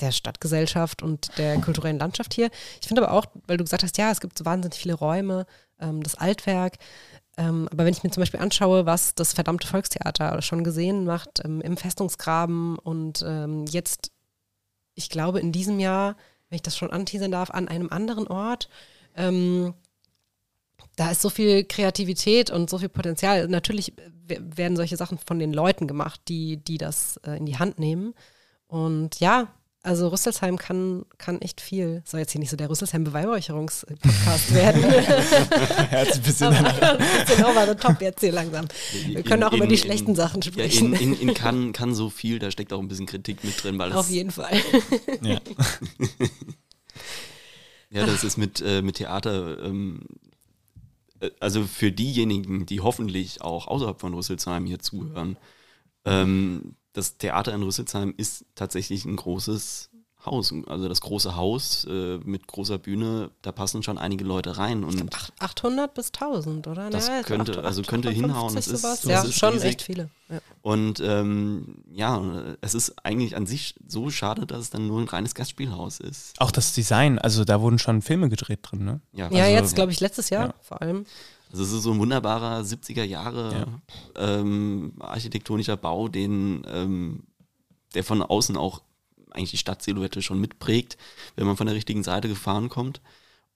der Stadtgesellschaft und der kulturellen Landschaft hier. Ich finde aber auch, weil du gesagt hast, ja, es gibt so wahnsinnig viele Räume, ähm, das Altwerk. Ähm, aber wenn ich mir zum Beispiel anschaue, was das verdammte Volkstheater schon gesehen macht ähm, im Festungsgraben und ähm, jetzt, ich glaube, in diesem Jahr, wenn ich das schon anteasern darf, an einem anderen Ort, ähm, da ist so viel Kreativität und so viel Potenzial. Natürlich werden solche Sachen von den Leuten gemacht, die, die das äh, in die Hand nehmen. Und ja, Also Rüsselsheim kann, kann echt viel. Soll jetzt hier nicht so der Rüsselsheim-Beweihräucherungs-Podcast werden. ja, jetzt ein bisschen aber, bisschen over the top jetzt hier langsam. Wir können auch In- über die in- schlechten Sachen Ja, sprechen. in, in, in kann, kann so viel, da steckt auch ein bisschen Kritik mit drin, weil Auf jeden Fall. ja. ja, das ist mit, äh, mit Theater, ähm, äh, also für diejenigen, die hoffentlich auch außerhalb von Rüsselsheim hier zuhören, ähm, das Theater in Rüsselsheim ist tatsächlich ein großes Haus. Also das große Haus äh, mit großer Bühne, da passen schon einige Leute rein und Ach- 800 bis 1000, oder? Das Ja, könnte- also könnte 850 hinhauen. Das ist- sowas. das ja, ist schon riesig. echt viele. Ja. Und ähm, ja, es ist eigentlich an sich so schade, dass es dann nur ein reines Gastspielhaus ist. Auch das Design, also da wurden schon Filme gedreht drin, ne? Ja, also, jetzt glaube ich letztes Jahr ja. vor allem. Also es ist so ein wunderbarer 70er Jahre ähm, architektonischer Bau, den ähm, der von außen auch eigentlich die Stadtsilhouette schon mitprägt, wenn man von der richtigen Seite gefahren kommt.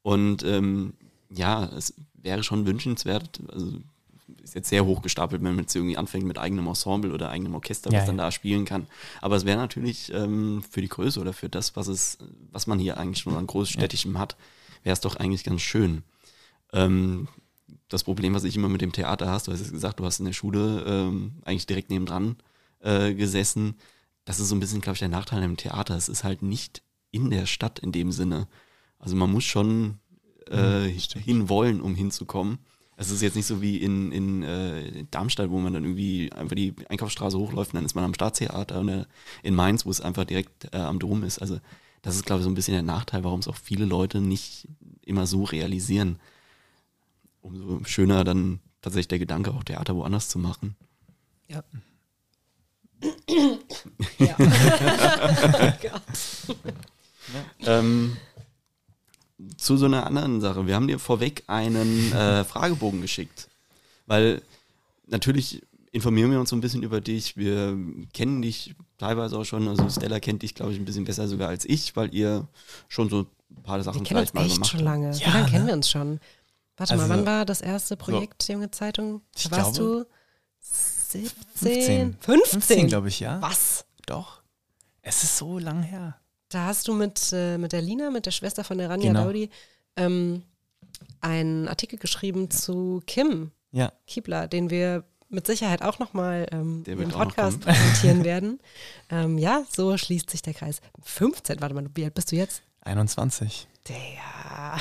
Und ähm, ja, es wäre schon wünschenswert, also ist jetzt sehr hoch gestapelt, wenn man jetzt irgendwie anfängt mit eigenem Ensemble oder eigenem Orchester, Ja, was dann ja. da spielen kann. Aber es wäre natürlich ähm, für die Größe oder für das, was es, was man hier eigentlich schon an Großstädtischem hat, wäre es doch eigentlich ganz schön. Ähm, das Problem, was ich immer mit dem Theater hast, du hast es gesagt, du hast in der Schule ähm, eigentlich direkt nebendran äh, gesessen. Das ist so ein bisschen, glaube ich, der Nachteil im Theater. Es ist halt nicht in der Stadt in dem Sinne. Also man muss schon äh, hinwollen, um hinzukommen. Es ist jetzt nicht so wie in, in äh, Darmstadt, wo man dann irgendwie einfach die Einkaufsstraße hochläuft und dann ist man am Staatstheater oder in Mainz, wo es einfach direkt äh, am Dom ist. Also das ist, glaube ich, so ein bisschen der Nachteil, warum es auch viele Leute nicht immer so realisieren. Umso schöner dann tatsächlich der Gedanke, auch Theater woanders zu machen. Ja. ja. Ähm, zu so einer anderen Sache. Wir haben dir vorweg einen äh, Fragebogen geschickt, weil natürlich informieren wir uns so ein bisschen über dich. Wir kennen dich teilweise auch schon. Also Stella kennt dich, glaube ich, ein bisschen besser sogar als ich, weil ihr schon so ein paar Sachen Wir kennen uns vielleicht mal echt gemacht schon habt. lange. Ja, Wie lange ne? kennen wir uns schon? Warte mal, Also- wann war das erste Projekt Junge Zeitung? Da warst glaube, du 17? 15. 15? 15, glaube ich, ja. Was? Doch. Es ist so lang her. Da hast du mit, äh, mit der Lina, mit der Schwester von der Rania Genau. Daudi, ähm, einen Artikel geschrieben zu Kim Ja. Kiebler, den wir mit Sicherheit auch nochmal ähm, im Podcast präsentieren werden. Ähm, ja, so schließt sich der Kreis. 15, warte mal, wie alt bist du jetzt? 21. Der.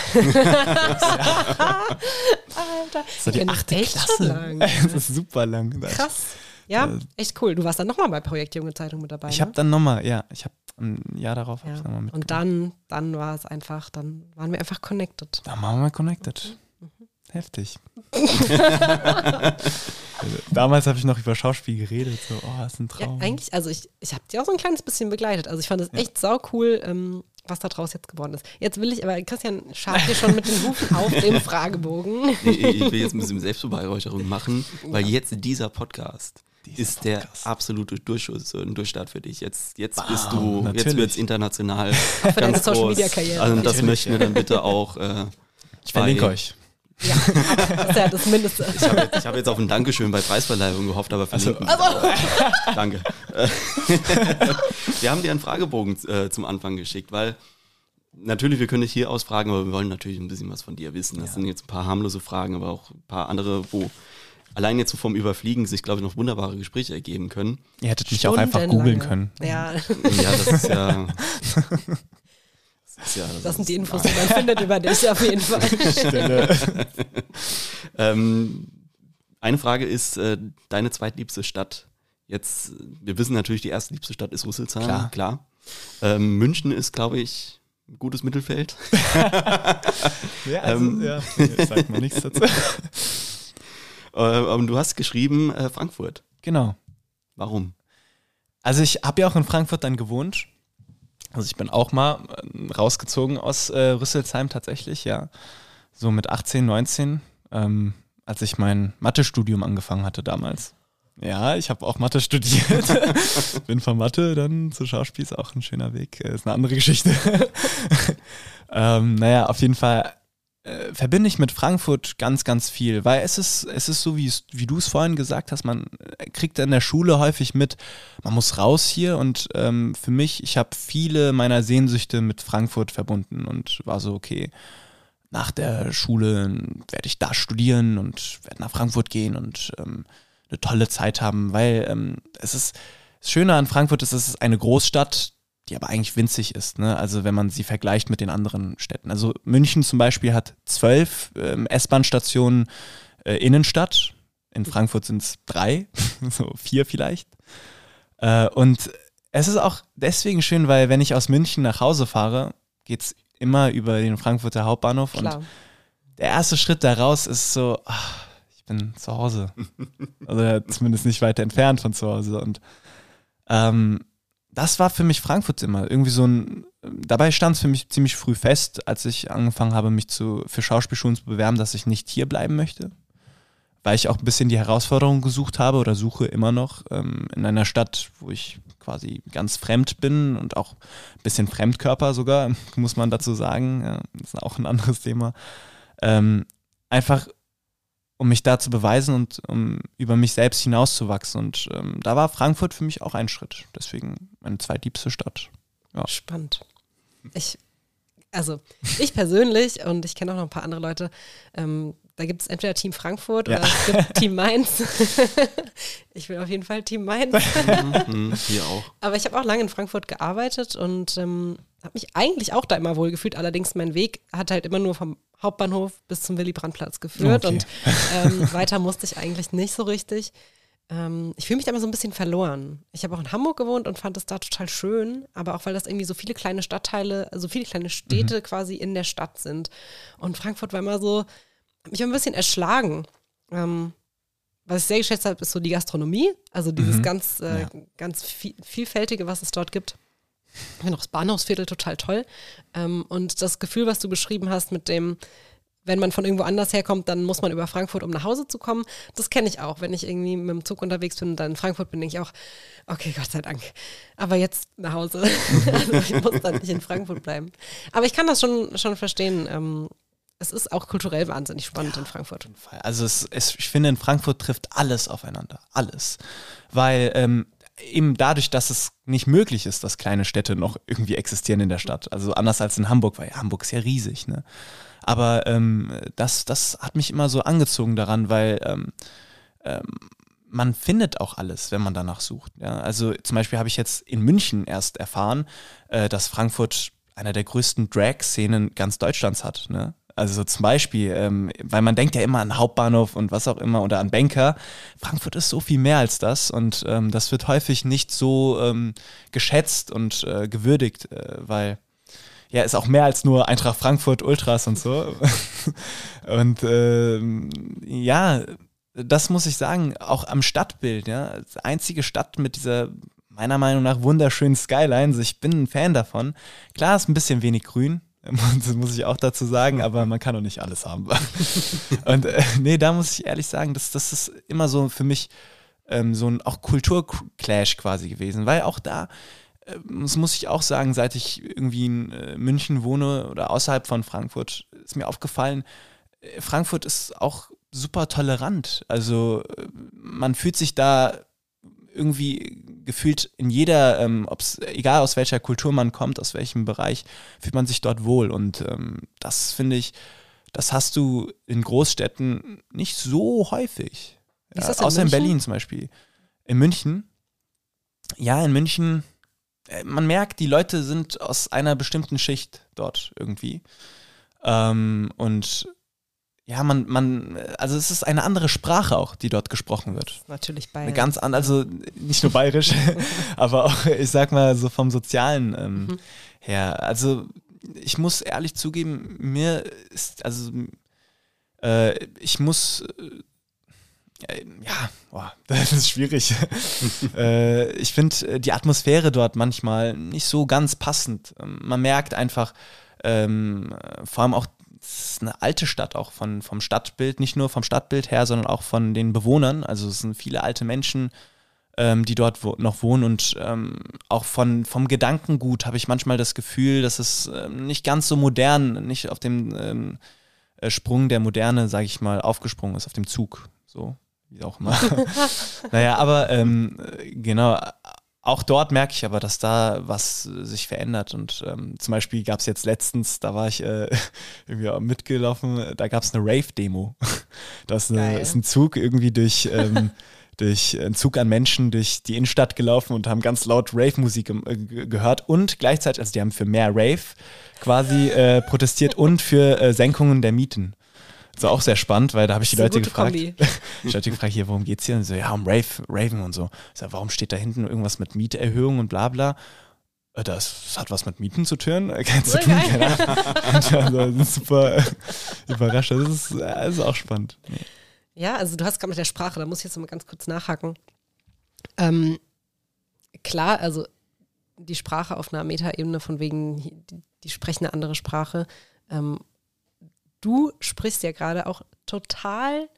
Alter, So die achte echt Klasse. Das ist super lang. Krass. Ja, Äh, echt cool. Du warst dann nochmal bei Projekt Junge Zeitung mit dabei. Ich ne? habe dann nochmal, ja, ich habe ein Jahr darauf ja. ich noch mal mitgemacht. Und dann, dann war es einfach, dann waren wir einfach connected. Da machen wir mal connected. Mhm. Heftig. Also, Damals habe ich noch über Schauspiel geredet. So, oh, ist ein Ja, Traum. eigentlich, also ich, ich habe die auch so ein kleines bisschen begleitet. Also ich fand es echt sau cool, ähm, was da draus jetzt geworden ist. Jetzt will ich aber, Christian scharrt hier schon mit den Hufen auf dem Fragebogen. Ich will jetzt ein bisschen Selbstbeweihräucherung machen, weil jetzt dieser Podcast Dieser ist der Podcast. absolute Durchschuss und Durchstart für dich. Jetzt, jetzt Bam, bist du, jetzt natürlich. wird's international. für deine ganz Social groß. Media Karriere. Also das Natürlich, möchten wir ja. dann bitte auch. Äh, ich verlinke euch. Ja, das ist ja das Mindeste. Ich habe jetzt, hab jetzt auf ein Dankeschön bei Preisverleihung gehofft, aber verlinken. Danke. Äh, wir haben dir einen Fragebogen äh, zum Anfang geschickt, weil natürlich, wir können dich hier ausfragen, aber wir wollen natürlich ein bisschen was von dir wissen. Das sind jetzt ein paar harmlose Fragen, aber auch ein paar andere, wo allein jetzt so vom Überfliegen sich, glaube ich, noch wunderbare Gespräche ergeben können. Ihr hättet mich auch einfach googeln können. Ja, Ja, das ist ja. Das, ja, das sind die Infos, die man findet über dich auf jeden Fall. Ähm, eine Frage ist äh, deine zweitliebste Stadt. Jetzt, wir wissen natürlich, die erste liebste Stadt ist Rüsselsheim, Klar. Ähm, München ist, glaube ich, ein gutes Mittelfeld. Ja, also, Ähm, ja, sagt man nichts dazu. Äh, aber du hast geschrieben äh, Frankfurt. Genau. Warum? Also ich habe ja auch in Frankfurt dann gewohnt. Also ich bin auch mal äh, rausgezogen aus äh, Rüsselsheim tatsächlich, ja. So mit 18, 19, ähm, als ich mein Mathe-Studium angefangen hatte damals. Ja, ich habe auch Mathe studiert. bin von Mathe dann zu Schauspiel, ist auch ein schöner Weg. Äh, Ist eine andere Geschichte. ähm, naja, auf jeden Fall äh, verbinde ich mit Frankfurt ganz, ganz viel, weil es ist, es ist so, wie, wie du es vorhin gesagt hast, man äh, kriegt in der Schule häufig mit, man muss raus hier und ähm, für mich, ich habe viele meiner Sehnsüchte mit Frankfurt verbunden und war so, okay, nach der Schule werde ich da studieren und werde nach Frankfurt gehen und ähm, eine tolle Zeit haben, weil ähm, es ist, das Schöne an Frankfurt ist, es ist eine Großstadt, die aber eigentlich winzig ist. Ne? Also wenn man sie vergleicht mit den anderen Städten. Also München zum Beispiel hat zwölf ähm, S-Bahn-Stationen äh, Innenstadt. In Frankfurt sind es drei, so vier vielleicht. Äh, und es ist auch deswegen schön, weil wenn ich aus München nach Hause fahre, geht es immer über den Frankfurter Hauptbahnhof. Klar. Und der erste Schritt da raus ist so, ach, ich bin zu Hause. also zumindest nicht weiter entfernt von zu Hause. Und ähm, das war für mich Frankfurt immer. Irgendwie so ein, dabei stand es für mich ziemlich früh fest, als ich angefangen habe, mich zu, für Schauspielschulen zu bewerben, dass ich nicht hier bleiben möchte. Weil ich auch ein bisschen die Herausforderung gesucht habe oder suche immer noch ähm, in einer Stadt, wo ich quasi ganz fremd bin und auch ein bisschen Fremdkörper sogar, muss man dazu sagen. Ja, das ist auch ein anderes Thema. Ähm, einfach um mich da zu beweisen und um über mich selbst hinauszuwachsen. Und ähm, da war Frankfurt für mich auch ein Schritt. Deswegen meine zweitliebste Stadt. Ja. Spannend. Ich, also ich persönlich und ich kenne auch noch ein paar andere Leute, ähm, da gibt es entweder Team Frankfurt ja. oder es gibt Team Mainz. ich will auf jeden Fall Team Mainz. Mhm, hier auch. Aber ich habe auch lange in Frankfurt gearbeitet und ähm, habe mich eigentlich auch da immer wohl gefühlt. Allerdings mein Weg hat halt immer nur vom Hauptbahnhof bis zum Willy-Brandt-Platz geführt okay. und ähm, weiter musste ich eigentlich nicht so richtig. Ähm, ich fühle mich da immer so ein bisschen verloren. Ich habe auch in Hamburg gewohnt und fand es da total schön, aber auch weil das irgendwie so viele kleine Stadtteile, so viele kleine Städte mhm. quasi in der Stadt sind. Und Frankfurt war immer so, mich ein bisschen erschlagen. Ähm, was ich sehr geschätzt habe, ist so die Gastronomie, also dieses mhm. ganz, äh, ja. ganz viel, vielfältige, was es dort gibt. Ich finde auch das Bahnhofsviertel total toll. Ähm, und das Gefühl, was du beschrieben hast mit dem, wenn man von irgendwo anders herkommt, dann muss man über Frankfurt, um nach Hause zu kommen. Das kenne ich auch. Wenn ich irgendwie mit dem Zug unterwegs bin und dann in Frankfurt bin, denke ich auch, okay, Gott sei Dank. Aber jetzt nach Hause. also ich muss dann nicht in Frankfurt bleiben. Aber ich kann das schon, schon verstehen. Ähm, es ist auch kulturell wahnsinnig spannend ja, in Frankfurt. Also es, es, ich finde, in Frankfurt trifft alles aufeinander. Alles. Weil ähm, eben dadurch, dass es nicht möglich ist, dass kleine Städte noch irgendwie existieren in der Stadt. Also anders als in Hamburg, weil Hamburg ist ja riesig, ne? Aber ähm, das, das hat mich immer so angezogen daran, weil ähm, ähm, man findet auch alles, wenn man danach sucht. Ja? Also zum Beispiel habe ich jetzt in München erst erfahren, äh, dass Frankfurt einer der größten Drag-Szenen ganz Deutschlands hat. Ne? Also zum Beispiel, ähm, weil man denkt ja immer an Hauptbahnhof und was auch immer oder an Banker. Frankfurt ist so viel mehr als das und ähm, das wird häufig nicht so ähm, geschätzt und äh, gewürdigt, äh, weil ja, ist auch mehr als nur Eintracht Frankfurt, Ultras und so. und ähm, ja, das muss ich sagen, auch am Stadtbild, ja, als einzige Stadt mit dieser meiner Meinung nach wunderschönen Skyline. Also ich bin ein Fan davon. Klar ist ein bisschen wenig grün, das muss ich auch dazu sagen, aber man kann doch nicht alles haben. Und äh, nee, da muss ich ehrlich sagen, das, das ist immer so für mich ähm, so ein auch Kulturclash quasi gewesen, weil auch da, äh, das muss ich auch sagen, seit ich irgendwie in äh, München wohne oder außerhalb von Frankfurt, ist mir aufgefallen, äh, Frankfurt ist auch super tolerant. Also äh, man fühlt sich da irgendwie gefühlt in jeder, ähm, ob's, egal aus welcher Kultur man kommt, aus welchem Bereich, fühlt man sich dort wohl. Und ähm, das finde ich, das hast du in Großstädten nicht so häufig. Ja, in außer München? in Berlin zum Beispiel. In München, ja, in München, äh, man merkt, die Leute sind aus einer bestimmten Schicht dort irgendwie. Ähm, und ja, man, man, also es ist eine andere Sprache auch, die dort gesprochen wird. Natürlich bayerisch. Eine ganz andere, also nicht nur bayerisch, aber auch, ich sag mal, so vom Sozialen ähm, mhm. her. Also ich muss ehrlich zugeben, mir ist, also äh, ich muss, äh, ja, boah, das ist schwierig. äh, ich finde äh, die Atmosphäre dort manchmal nicht so ganz passend. Man merkt einfach, ähm, vor allem auch ist eine alte Stadt auch von, vom Stadtbild, nicht nur vom Stadtbild her, sondern auch von den Bewohnern. Also es sind viele alte Menschen, ähm, die dort wo, noch wohnen und ähm, auch von, vom Gedankengut habe ich manchmal das Gefühl, dass es ähm, nicht ganz so modern, nicht auf dem ähm, äh, Sprung der Moderne, sage ich mal, aufgesprungen ist auf dem Zug. So, wie auch immer. naja, aber ähm, genau, auch dort merke ich aber, dass da was sich verändert. Und ähm, zum Beispiel gab es jetzt letztens, da war ich äh, irgendwie auch mitgelaufen, da gab es eine Rave-Demo. Das ist, eine, ist, ein Zug irgendwie durch, ähm, durch einen Zug an Menschen durch die Innenstadt gelaufen und haben ganz laut Rave-Musik äh, gehört und gleichzeitig, also die haben für mehr Rave quasi äh, protestiert und für äh, Senkungen der Mieten. Das war auch sehr spannend, weil da habe ich die Leute gefragt. ich Leute gefragt, hier, worum geht's hier? Und so, ja, um Rave, Raven und so. Ich sag, warum steht da hinten irgendwas mit Mieterhöhung und bla bla? Äh, das, das hat was mit Mieten zu tun, äh, kein zu tun. Also, super überrascht. Das ist, das ist auch spannend. Ja, also du hast gerade mit der Sprache, da muss ich jetzt mal ganz kurz nachhaken. Ähm, klar, also die Sprache auf einer Metaebene von wegen, die, die sprechen eine andere Sprache. Ähm, du sprichst ja gerade auch total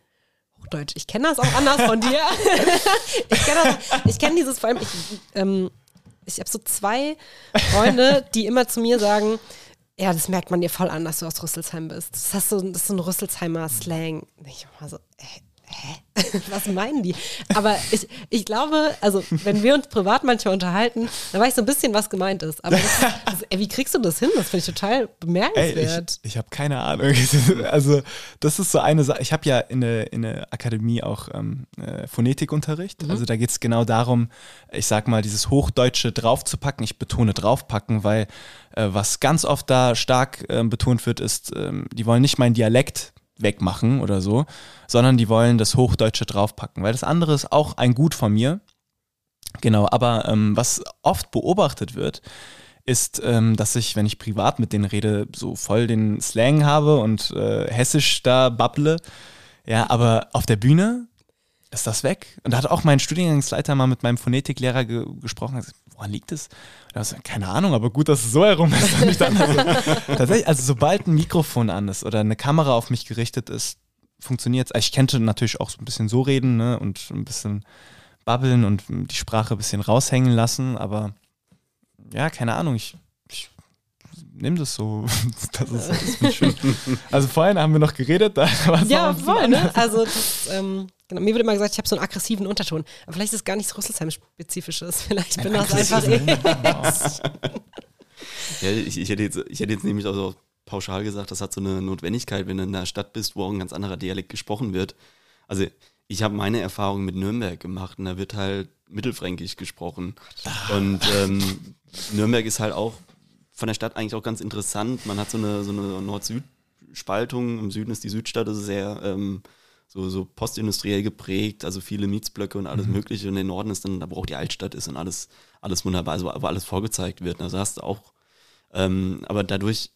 Hochdeutsch. Ich kenne das auch anders von dir. ich kenne kenn dieses vor allem, ich, ähm, ich habe so zwei Freunde, die immer zu mir sagen, ja, das merkt man dir voll an, dass du aus Rüsselsheim bist. Das, hast so, das ist so ein Rüsselsheimer Slang. Ich war so, äh, hä? Was meinen die? Aber ich, ich glaube, also wenn wir uns privat manchmal unterhalten, dann weiß ich so ein bisschen, was gemeint ist. Aber das, das, ey, wie kriegst du das hin? Das finde ich total bemerkenswert. Ey, ich ich habe keine Ahnung. Also das ist so eine Sache. Ich habe ja in der, in der Akademie auch ähm, äh, Phonetikunterricht. Mhm. Also da geht es genau darum, ich sag mal, dieses Hochdeutsche draufzupacken. Ich betone draufpacken, weil äh, was ganz oft da stark äh, betont wird, ist, ähm, die wollen nicht meinen Dialekt wegmachen oder so, sondern die wollen das Hochdeutsche draufpacken, weil das andere ist auch ein Gut von mir. Genau, aber ähm, was oft beobachtet wird, ist, ähm, dass ich, wenn ich privat mit denen rede, so voll den Slang habe und äh, hessisch da babble. Ja, aber auf der Bühne ist das weg. Und da hat auch mein Studiengangsleiter mal mit meinem Phonetiklehrer ge gesprochen. Gesagt, woran liegt es? Also, keine Ahnung, aber gut, dass es so herum ist. Nicht also, tatsächlich, also sobald ein Mikrofon an ist oder eine Kamera auf mich gerichtet ist, funktioniert es. Also ich könnte natürlich auch so ein bisschen so reden ne, und ein bisschen babbeln und die Sprache ein bisschen raushängen lassen, aber ja, keine Ahnung, ich, ich nehme das so. Das ist, das schön. Also vorhin haben wir noch geredet. Da ja, voll, ne? Also das, ähm, Genau, mir wird immer gesagt, ich habe so einen aggressiven Unterton. Aber vielleicht ist es gar nichts Rüsselsheim-spezifisches. Vielleicht bin das einfach ich. ja, ich, ich, hätte jetzt, ich hätte jetzt nämlich auch so pauschal gesagt, das hat so eine Notwendigkeit, wenn du in einer Stadt bist, wo auch ein ganz anderer Dialekt gesprochen wird. Also ich habe meine Erfahrung mit Nürnberg gemacht und da wird halt mittelfränkisch gesprochen. Und ähm, Nürnberg ist halt auch von der Stadt eigentlich auch ganz interessant. Man hat so eine, so eine Nord-Süd-Spaltung. Im Süden ist die Südstadt also sehr ähm, so, so postindustriell geprägt, also viele Mietsblöcke und alles mhm. Mögliche. Und der Norden ist dann, da wo auch die Altstadt ist und alles, alles wunderbar, also wo alles vorgezeigt wird. Also hast du auch, ähm, aber dadurch,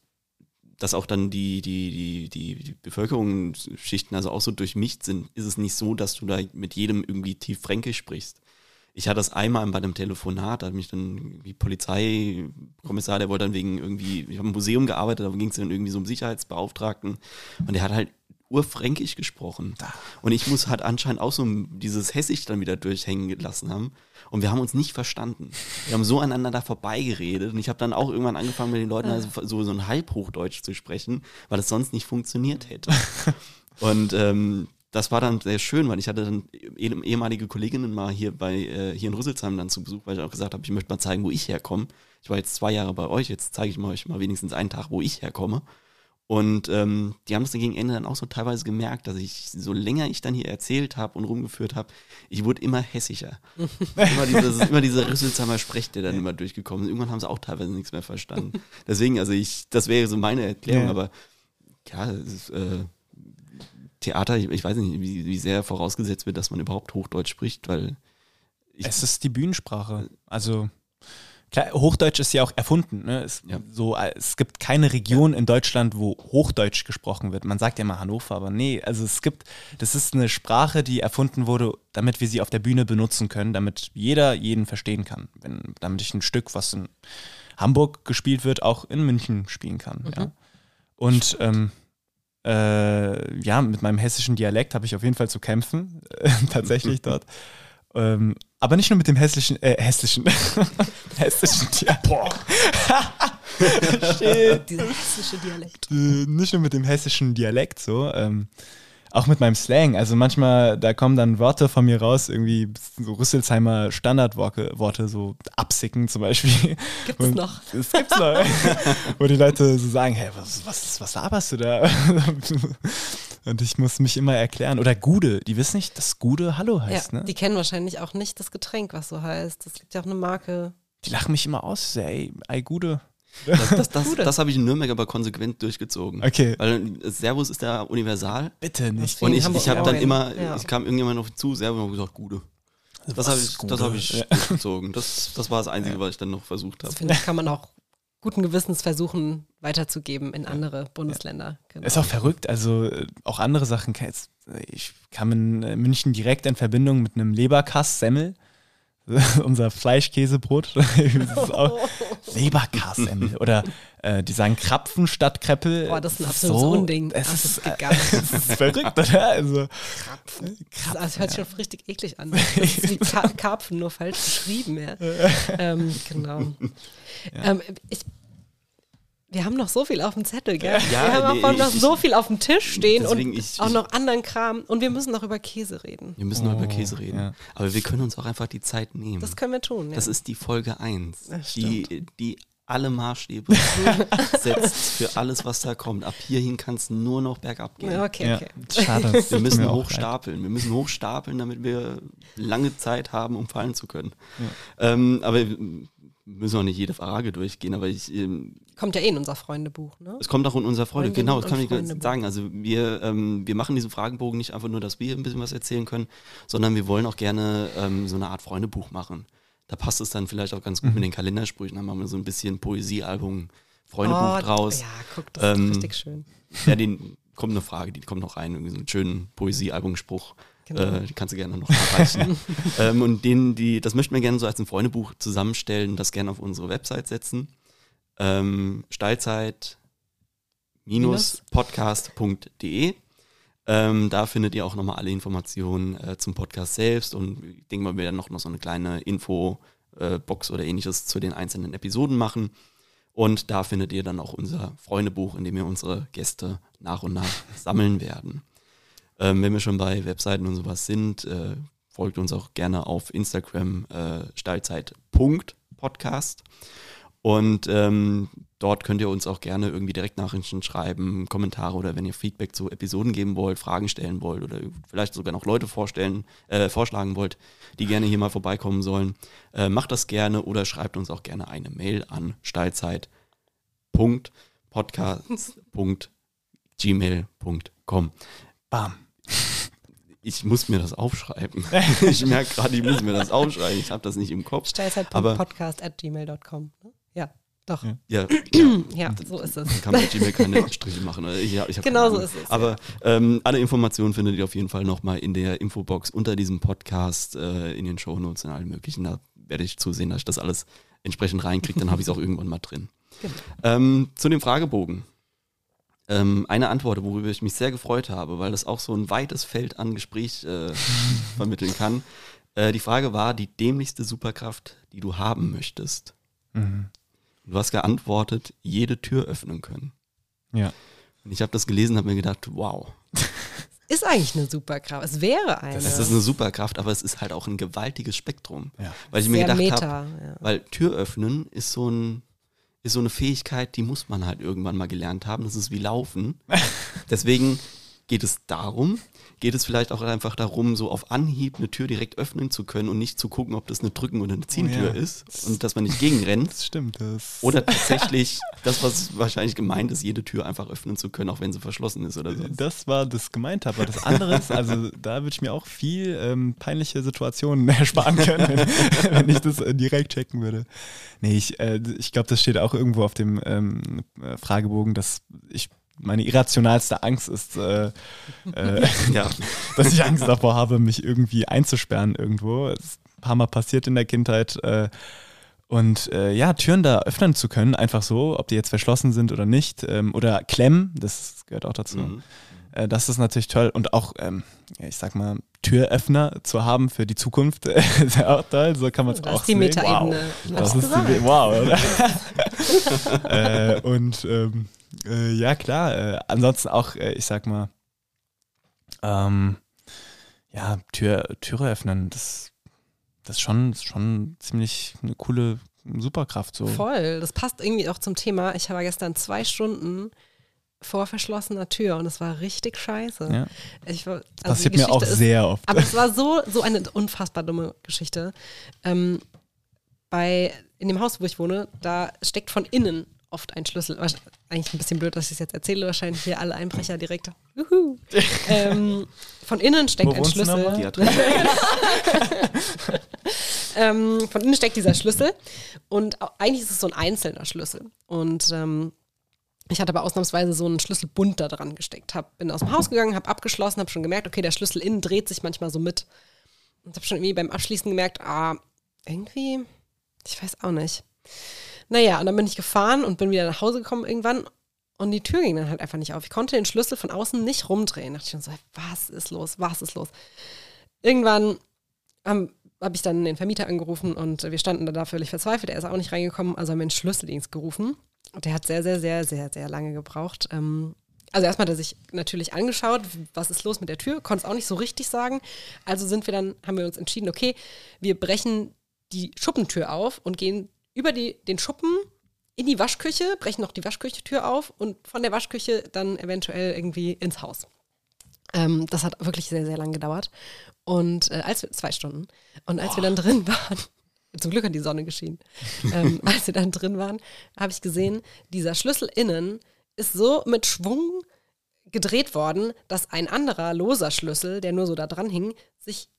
dass auch dann die, die, die, die, die Bevölkerungsschichten also auch so durchmischt sind, ist es nicht so, dass du da mit jedem irgendwie tief fränkisch sprichst. Ich hatte das einmal bei einem Telefonat, da hat mich dann die Polizeikommissar, der wollte dann wegen irgendwie, ich habe im Museum gearbeitet, da ging es dann irgendwie so um Sicherheitsbeauftragten und der hat halt urfränkisch gesprochen. Und ich muss halt anscheinend auch so dieses Hessisch dann wieder durchhängen gelassen haben. Und wir haben uns nicht verstanden. Wir haben so aneinander da vorbeigeredet. Und ich habe dann auch irgendwann angefangen, mit den Leuten also so, so ein Halbhochdeutsch zu sprechen, weil es sonst nicht funktioniert hätte. Und ähm, das war dann sehr schön, weil ich hatte dann ehemalige Kolleginnen mal hier bei äh, hier in Rüsselsheim dann zu Besuch, weil ich auch gesagt habe, ich möchte mal zeigen, wo ich herkomme. Ich war jetzt zwei Jahre bei euch, jetzt zeige ich mal euch mal wenigstens einen Tag, wo ich herkomme. Und ähm, die haben das dann gegen Ende dann auch so teilweise gemerkt, dass ich, so länger ich dann hier erzählt habe und rumgeführt habe, ich wurde immer hässlicher. immer, dieses, immer dieser Rüsselsheimer Sprech, der dann immer durchgekommen ist. Irgendwann haben sie auch teilweise nichts mehr verstanden. Deswegen, also ich, das wäre so meine Erklärung, ja. aber ja, ist, äh, Theater, ich, ich, weiß nicht, wie, wie sehr vorausgesetzt wird, dass man überhaupt Hochdeutsch spricht, weil es ist die Bühnensprache. Also Klar, Hochdeutsch ist ja auch erfunden. Ne? Es, ja. so, es gibt keine Region ja. in Deutschland, wo Hochdeutsch gesprochen wird. Man sagt ja mal Hannover, aber nee, also es gibt, das ist eine Sprache, die erfunden wurde, damit wir sie auf der Bühne benutzen können, damit jeder jeden verstehen kann. Wenn, damit ich ein Stück, was in Hamburg gespielt wird, auch in München spielen kann. Mhm. Ja. Und ähm, äh, ja, mit meinem hessischen Dialekt habe ich auf jeden Fall zu kämpfen, äh, tatsächlich dort. Ähm, aber nicht nur mit dem hässlichen, äh, hässlichen, hässlichen Tier. Boah. Shit. Dieser hessische Dialekt. Äh, nicht nur mit dem hessischen Dialekt so, ähm, auch mit meinem Slang. Also manchmal, da kommen dann Worte von mir raus, irgendwie so Rüsselsheimer Standardworte, Worte, so absicken zum Beispiel. Gibt es Und noch? Das gibt's noch. Wo die Leute so sagen, hey, was, was, was laberst du da? Und ich muss mich immer erklären. Oder Gude, die wissen nicht, dass Gude Hallo heißt, ja, ne? Die kennen wahrscheinlich auch nicht das Getränk, was so heißt. Das liegt ja auch eine Marke. Die lachen mich immer aus, ey, ey Gude. Das, das, das, das habe ich in Nürnberg aber konsequent durchgezogen. Okay, Weil Servus ist ja universal. bitte nicht. Und ich, ich habe dann immer, ja. ich kam irgendjemand auf zu, Servus und hab gesagt, Gude. Das Was habe ist ich, Gude? das hab ich Ja. durchgezogen. Das, das war das Einzige, Ja. was ich dann noch versucht Das habe. finde ich, kann man auch guten Gewissens versuchen, weiterzugeben in andere Bundesländer. Genau. Ist auch verrückt, also äh, auch andere Sachen. jetzt- Ich kam in äh, München direkt in Verbindung mit einem Leberkass-Semmel. Unser Fleischkäsebrot. Auch Leberkass-Semmel. Oder äh, die sagen Krapfen statt Kreppel. Boah, das ist ein absolutes Unding. Es Ach, das ist, äh, das ist verrückt, oder? Also, Das, das hört sich schon richtig eklig an. Das ist wie Ka Karpfen, nur falsch geschrieben. Ja. ähm, genau. Ähm, ich, wir haben noch so viel auf dem Zettel, gell? Ja, wir haben nee, auch ich- noch so viel auf dem Tisch stehen und ich- auch ich- noch anderen Kram. Und wir müssen noch über Käse reden. Wir müssen noch über Oh, Käse reden. ja. Aber wir können uns auch einfach die Zeit nehmen. Das können wir tun. Ja. Das ist die Folge 1, Das die, die alle Maßstäbe setzt für alles, was da kommt. Ab hierhin kann es nur noch bergab gehen. Ja, okay, ja, okay. schade. Wir müssen hochstapeln. Wir müssen hochstapeln, damit wir lange Zeit haben, um fallen zu können. Ähm, aber wir müssen auch nicht jede Frage durchgehen, aber ich, ähm, Kommt ja eh in unser Freundebuch, ne? es kommt auch in unserer Freude. Freundinnen Genau, das kann ich ganz sagen. Also wir, ähm, wir machen diesen Fragenbogen nicht einfach nur, dass wir ein bisschen was erzählen können, sondern wir wollen auch gerne ähm, so eine Art Freundebuch machen. Da passt es dann vielleicht auch ganz gut Mhm. mit den Kalendersprüchen. Dann machen wir so ein bisschen Poesiealbum, Freundebuch Oh, draus. Ja, guck, das ist Ähm, richtig schön. Ja, den kommt eine Frage, die kommt noch rein, irgendwie so einen schönen Poesiealbumspruch. Genau. Äh, die kannst du gerne noch nachreichen. ähm, und den, die, das möchten wir gerne so als ein Freundebuch zusammenstellen, das gerne auf unsere Website setzen. Ähm, Steilzeit podcast.de. Ähm, da findet ihr auch nochmal alle Informationen äh, zum Podcast selbst und ich denke mal, wir werden noch, noch so eine kleine Info-Box oder ähnliches zu den einzelnen Episoden machen. Und da findet ihr dann auch unser Freundebuch, in dem wir unsere Gäste nach und nach sammeln werden. Ähm, wenn wir schon bei Webseiten und sowas sind, äh, folgt uns auch gerne auf Instagram äh, steilzeit.podcast. Und ähm, dort könnt ihr uns auch gerne irgendwie Direktnachrichten schreiben, Kommentare oder wenn ihr Feedback zu Episoden geben wollt, Fragen stellen wollt oder vielleicht sogar noch Leute vorstellen, äh, vorschlagen wollt, die gerne hier mal vorbeikommen sollen, äh, macht das gerne oder schreibt uns auch gerne eine Mail an steilzeit.podcast.gmail.com. Bam. Ich muss mir das aufschreiben. ich merke gerade, ich muss mir das aufschreiben. Ich habe das nicht im Kopf. Aber- Steilzeit.podcast at gmail.com. Ne? Ja, doch. Ja, Ja, so ist es. kann bei Gmail keine Striche machen. Ich, ja, ich Genau so ist es, Aber ähm, alle Informationen findet ihr auf jeden Fall nochmal in der Infobox unter diesem Podcast, äh, in den Shownotes und allen möglichen. Da werde ich zusehen, dass ich das alles entsprechend reinkriege. Dann habe ich es auch irgendwann mal drin. Genau. Ähm, zu dem Fragebogen. Ähm, eine Antwort, worüber ich mich sehr gefreut habe, weil das auch so ein weites Feld an Gespräch äh, vermitteln kann. Äh, die Frage war, die dämlichste Superkraft, die du haben möchtest. Mhm. Du hast geantwortet, jede Tür öffnen können. Ja. Und ich habe das gelesen und habe mir gedacht, wow, Ist eigentlich eine Superkraft. Es wäre eine. das ist eine Superkraft, aber es ist halt auch ein gewaltiges Spektrum. Ja. Weil ich mir Sehr gedacht meta. habe, ja. weil Tür öffnen ist so ein ist so eine Fähigkeit, die muss man halt irgendwann mal gelernt haben. Das ist wie Laufen. Deswegen geht es darum, geht es vielleicht auch einfach darum, so auf Anhieb eine Tür direkt öffnen zu können und nicht zu gucken, ob das eine Drücken- oder eine Ziehentür Oh ja. ist und dass man nicht gegenrennt. Das stimmt. Das Oder tatsächlich das, was wahrscheinlich gemeint ist, jede Tür einfach öffnen zu können, auch wenn sie verschlossen ist oder so. Das war das gemeint aber das andere ist, also da würde ich mir auch viel ähm, peinliche Situationen ersparen können, wenn, wenn ich das äh, direkt checken würde. Nee, ich, äh, ich glaube, das steht auch irgendwo auf dem ähm, äh, Fragebogen, dass ich meine irrationalste Angst ist, äh, äh, Ja. dass ich Angst davor habe, mich irgendwie einzusperren irgendwo. Das ist ein paar Mal passiert in der Kindheit. Äh, und äh, ja, Türen da öffnen zu können, einfach so, ob die jetzt verschlossen sind oder nicht. Ähm, oder klemmen, das gehört auch dazu. Mhm. Äh, das ist natürlich toll. Und auch, ähm, ich sag mal, Türöffner zu haben für die Zukunft, ist ja auch toll. So kann man es Das auch ist die sehen. Metaebene. Wow. Das ist die, wow, oder? äh, und ähm, äh, ja, klar. Äh, ansonsten auch, äh, ich sag mal, ähm, ja, Tür, Türe öffnen, das, das ist schon, ist schon ziemlich eine coole Superkraft. So. Voll. Das passt irgendwie auch zum Thema. Ich war gestern zwei Stunden vor verschlossener Tür und es war richtig scheiße. Ja. Ich Das also die passiert mir auch ist- sehr oft. Aber es war so, so eine unfassbar dumme Geschichte. Ähm, bei, in dem Haus, wo ich wohne, da steckt von innen oft ein Schlüssel. Eigentlich ein bisschen blöd, dass ich es jetzt erzähle. Wahrscheinlich hier alle Einbrecher direkt. Juhu. ähm, von innen steckt Wo ein Schlüssel. Die. Ähm, von innen steckt dieser Schlüssel und eigentlich ist es so ein einzelner Schlüssel. Und ähm, ich hatte aber ausnahmsweise so einen Schlüsselbund da dran gesteckt. Hab, bin aus dem Haus gegangen, habe abgeschlossen, habe schon gemerkt, okay, der Schlüssel innen dreht sich manchmal so mit. Und habe schon irgendwie beim Abschließen gemerkt, ah, irgendwie, ich weiß auch nicht. Naja, und dann bin ich gefahren und bin wieder nach Hause gekommen irgendwann und die Tür ging dann halt einfach nicht auf. Ich konnte den Schlüssel von außen nicht rumdrehen. Da dachte ich schon so, was ist los, was ist los? Irgendwann habe hab ich dann den Vermieter angerufen und wir standen da völlig verzweifelt. Er ist auch nicht reingekommen, also haben wir den Schlüsseldienst gerufen. Und der hat sehr, sehr, sehr, sehr, sehr lange gebraucht. Ähm, also erstmal hat er sich natürlich angeschaut, was ist los mit der Tür, konnte es auch nicht so richtig sagen. Also sind wir dann, haben wir uns entschieden, okay, wir brechen die Schuppentür auf und gehen über die, den Schuppen in die Waschküche, brechen noch die Waschküchentür auf und von der Waschküche dann eventuell irgendwie ins Haus. Ähm, das hat wirklich sehr, sehr lang gedauert. Und äh, als wir, zwei Stunden. Und als wir dann drin waren, zum Glück hat die Sonne geschienen, ähm, als wir dann drin waren, habe ich gesehen, dieser Schlüssel innen ist so mit Schwung gedreht worden, dass ein anderer loser Schlüssel, der nur so da dran hing, sich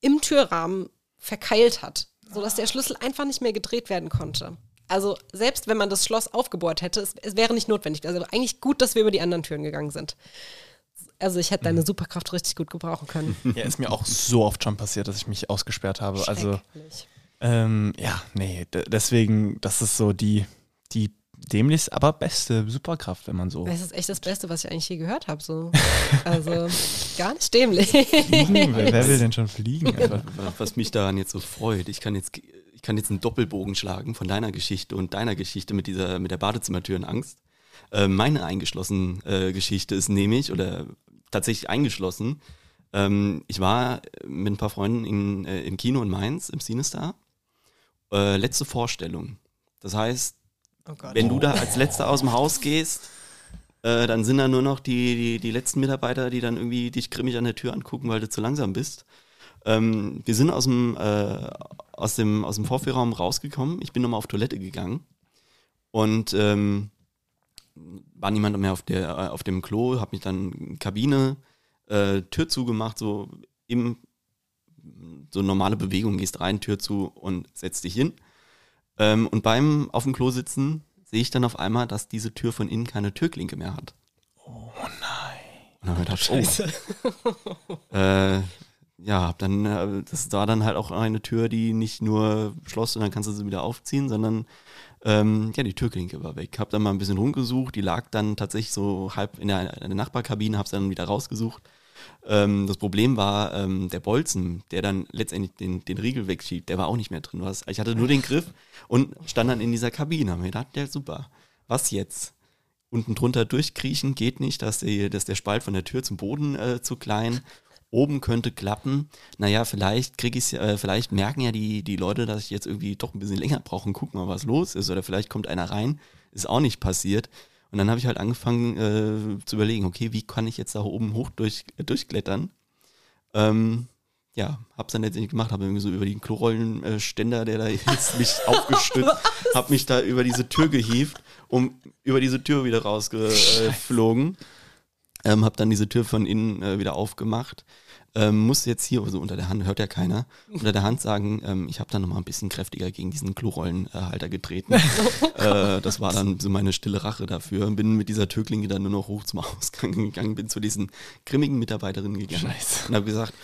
im Türrahmen verkeilt hat, sodass der Schlüssel einfach nicht mehr gedreht werden konnte. Also selbst wenn man das Schloss aufgebohrt hätte, es, es wäre nicht notwendig. Also eigentlich gut, dass wir über die anderen Türen gegangen sind. Also ich hätte deine Superkraft richtig gut gebrauchen können. Ja, ist mir auch so oft schon passiert, dass ich mich ausgesperrt habe. Also, ähm, ja, nee, deswegen, das ist so die, die dämlichst, aber beste Superkraft, wenn man so. Das ist echt das Beste, was ich eigentlich je gehört habe. So. Also gar nicht dämlich. Fliegen? wer, wer will denn schon fliegen? Alter? Was mich daran jetzt so freut, ich kann jetzt, ich kann jetzt einen Doppelbogen schlagen von deiner Geschichte und deiner Geschichte mit dieser, mit der Badezimmertürenangst. Äh, meine eingeschlossene äh, Geschichte ist nämlich, oder tatsächlich eingeschlossen, ähm, ich war mit ein paar Freunden in, äh, im Kino in Mainz, im Cinestar. Äh, letzte Vorstellung. Das heißt, Oh wenn du da als Letzter aus dem Haus gehst, äh, dann sind da nur noch die, die, die letzten Mitarbeiter, die dann irgendwie dich grimmig an der Tür angucken, weil du zu langsam bist. Ähm, wir sind aus dem, äh, aus, dem, aus dem Vorführraum rausgekommen. Ich bin nochmal auf Toilette gegangen. Und ähm, war niemand mehr auf, der, äh, auf dem Klo, habe mich dann Kabine, äh, Tür zugemacht, so im so normale Bewegung, gehst rein, Tür zu und setzt dich hin. Ähm, und beim auf dem Klo sitzen sehe ich dann auf einmal, dass diese Tür von innen keine Türklinke mehr hat. Oh nein. Und dann habe ich gedacht, oh. Äh, ja, dann, äh, das war dann halt auch eine Tür, die nicht nur schloss und dann kannst du sie wieder aufziehen, sondern ähm, ja, die Türklinke war weg. Hab dann mal ein bisschen rumgesucht, die lag dann tatsächlich so halb in der, in der Nachbarkabine, hab's dann wieder rausgesucht. Ähm, das Problem war ähm, der Bolzen, der dann letztendlich den, den Riegel wegschiebt, der war auch nicht mehr drin. Was, ich hatte nur den Griff und stand dann in dieser Kabine. Mir gedacht, ja super, was jetzt? Unten drunter durchkriechen geht nicht, dass, die, dass der Spalt von der Tür zum Boden äh, zu klein. Oben könnte klappen. Naja, vielleicht krieg ich's, äh, vielleicht merken ja die, die Leute, dass ich jetzt irgendwie doch ein bisschen länger brauche und guck mal, was los ist. Oder vielleicht kommt einer rein. Ist auch nicht passiert. Und dann habe ich halt angefangen äh, zu überlegen, okay, wie kann ich jetzt da oben hoch durch, äh, durchklettern? Ähm, ja, hab's dann letztendlich gemacht, habe irgendwie so über den Klorollenständer, der da jetzt mich aufgestützt, hab mich da über diese Tür gehievt, um über diese Tür wieder rausgeflogen. Ähm, hab dann diese Tür von innen äh, wieder aufgemacht. Ähm, muss jetzt hier, also unter der Hand, hört ja keiner, unter der Hand sagen, ähm, ich habe dann nochmal ein bisschen kräftiger gegen diesen Klorollenhalter getreten. äh, das war dann so meine stille Rache dafür. Bin mit dieser Türklinke dann nur noch hoch zum Ausgang gegangen, bin zu diesen grimmigen Mitarbeiterinnen gegangen Scheiße. und habe gesagt,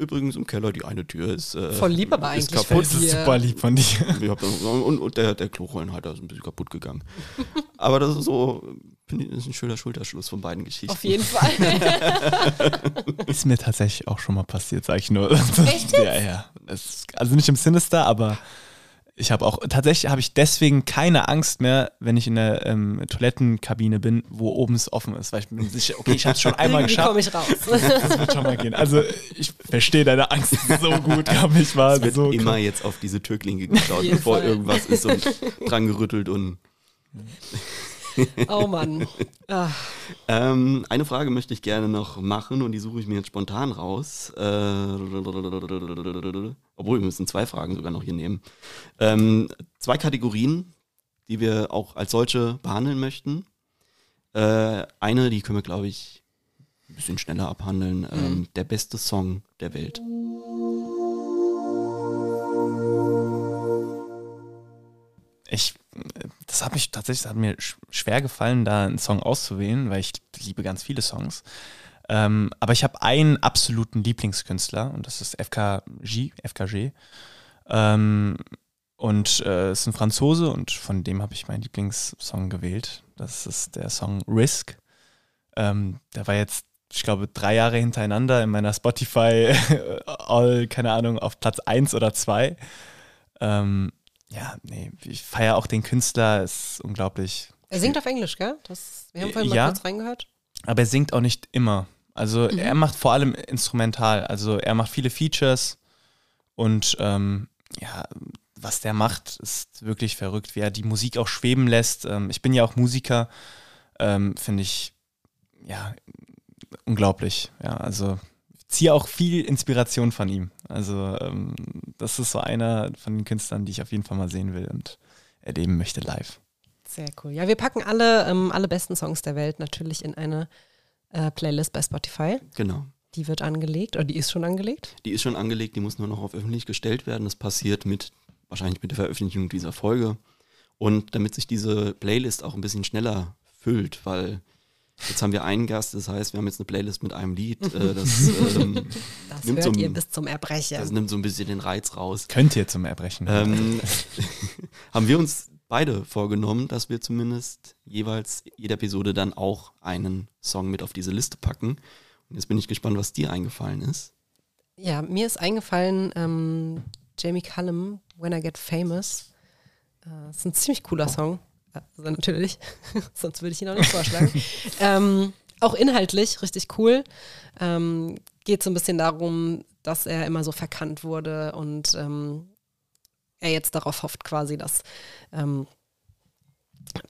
übrigens im Keller die eine Tür ist, äh, Voll lieb aber ist eigentlich kaputt. Das ist super lieb von dir. Und, und der, der Klorollenhalter ist ein bisschen kaputt gegangen. Aber das ist so, Finde ich, das ist ein schöner Schulterschluss von beiden Geschichten. Auf jeden Fall. Ist mir tatsächlich auch schon mal passiert, sag ich nur. Echt Ja, ja. Es, also nicht im Sinister, aber ich habe auch, tatsächlich habe ich deswegen keine Angst mehr, wenn ich in der ähm, Toilettenkabine bin, wo oben es offen ist, weil ich bin sicher, okay, ich habe es schon einmal geschafft. komme ich raus. Das wird schon mal gehen. Also ich verstehe deine Angst so gut, kann ich war Es wird so immer krass. jetzt auf diese Türklinke geschaut, bevor Fall. irgendwas ist und dran gerüttelt und Oh Mann. Ah, Ähm, eine Frage möchte ich gerne noch machen und die suche ich mir jetzt spontan raus. Äh, obwohl, wir müssen zwei Fragen sogar noch hier nehmen. Ähm, zwei Kategorien, die wir auch als solche behandeln möchten. Äh, eine, die können wir, glaube ich, ein bisschen schneller abhandeln. Ähm, der beste Song der Welt. Ich, das hat mich tatsächlich, hat mir sch- schwer gefallen, da einen Song auszuwählen, weil ich liebe ganz viele Songs. Ähm, aber ich habe einen absoluten Lieblingskünstler und das ist FKG, FKG. Ähm, und äh, ist ein Franzose und von dem habe ich meinen Lieblingssong gewählt. Das ist der Song Risk. Ähm, der war jetzt, ich glaube, drei Jahre hintereinander in meiner Spotify All, keine Ahnung, auf Platz 1 oder 2. Ähm, ja, nee, ich feiere auch den Künstler, ist unglaublich. er singt auf Englisch, gell? Das, wir haben vorhin mal Ja. kurz reingehört. Aber er singt auch nicht immer. Also er macht vor allem instrumental. Also er macht viele Features und ähm, ja, was der macht, ist wirklich verrückt, wie er die Musik auch schweben lässt. Ähm, ich bin ja auch Musiker, ähm, finde ich ja unglaublich. Ja, also ziehe auch viel Inspiration von ihm. Also ähm, das ist so einer von den Künstlern, die ich auf jeden Fall mal sehen will und erleben möchte live. Sehr cool. Ja, wir packen alle, ähm, alle besten Songs der Welt natürlich in eine äh, Playlist bei Spotify. Genau. Die wird angelegt, oder die ist schon angelegt. Die ist schon angelegt, die muss nur noch auf öffentlich gestellt werden. Das passiert mit, wahrscheinlich mit der Veröffentlichung dieser Folge. Und damit sich diese Playlist auch ein bisschen schneller füllt, weil jetzt haben wir einen Gast, das heißt, wir haben jetzt eine Playlist mit einem Lied. Äh, das, ähm, Das Nimmt hört so ein- ihr bis zum Erbrechen. das nimmt so ein bisschen den Reiz raus. Könnt ihr zum Erbrechen. Ähm, haben wir uns beide vorgenommen, dass wir zumindest jeweils jede Episode dann auch einen Song mit auf diese Liste packen. Und jetzt bin ich gespannt, was dir eingefallen ist. Ja, mir ist eingefallen, ähm, Jamie Cullum, When I Get Famous. Äh, ist ein ziemlich cooler Song. Also natürlich, sonst würde ich ihn auch nicht vorschlagen. ähm, auch inhaltlich richtig cool. Ähm, geht so ein bisschen darum, dass er immer so verkannt wurde und ähm, er jetzt darauf hofft quasi, dass, ähm,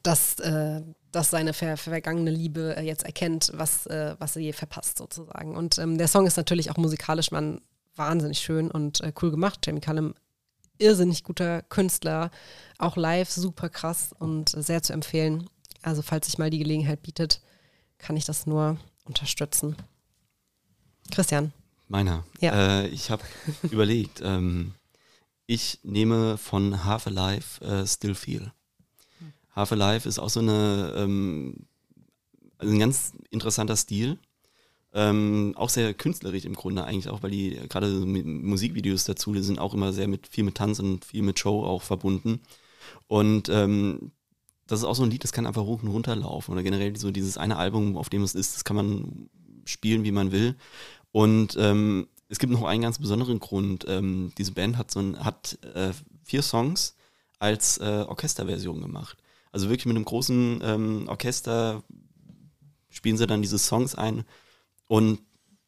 dass, äh, dass seine ver vergangene Liebe äh, jetzt erkennt, was, äh, was er je verpasst sozusagen. Und ähm, der Song ist natürlich auch musikalisch man wahnsinnig schön und äh, cool gemacht. Jamie Cullum, irrsinnig guter Künstler, auch live super krass und sehr zu empfehlen. Also falls sich mal die Gelegenheit bietet, kann ich das nur unterstützen. Christian. Meiner. Ja. Äh, ich habe überlegt, ähm, ich nehme von Half Alive äh, Still Feel. Half Alive ist auch so eine, ähm, also ein ganz interessanter Stil. Ähm, auch sehr künstlerisch im Grunde eigentlich auch, weil die gerade so Musikvideos dazu, die sind auch immer sehr mit viel mit Tanz und viel mit Show auch verbunden. Und ähm, das ist auch so ein Lied, das kann einfach hoch und runter laufen. Oder generell so dieses eine Album, auf dem es ist, das kann man spielen, wie man will. Und ähm, es gibt noch einen ganz besonderen Grund. Ähm, diese Band hat so ein, hat äh, vier Songs als äh, Orchesterversion gemacht. Also wirklich mit einem großen ähm, Orchester spielen sie dann diese Songs ein und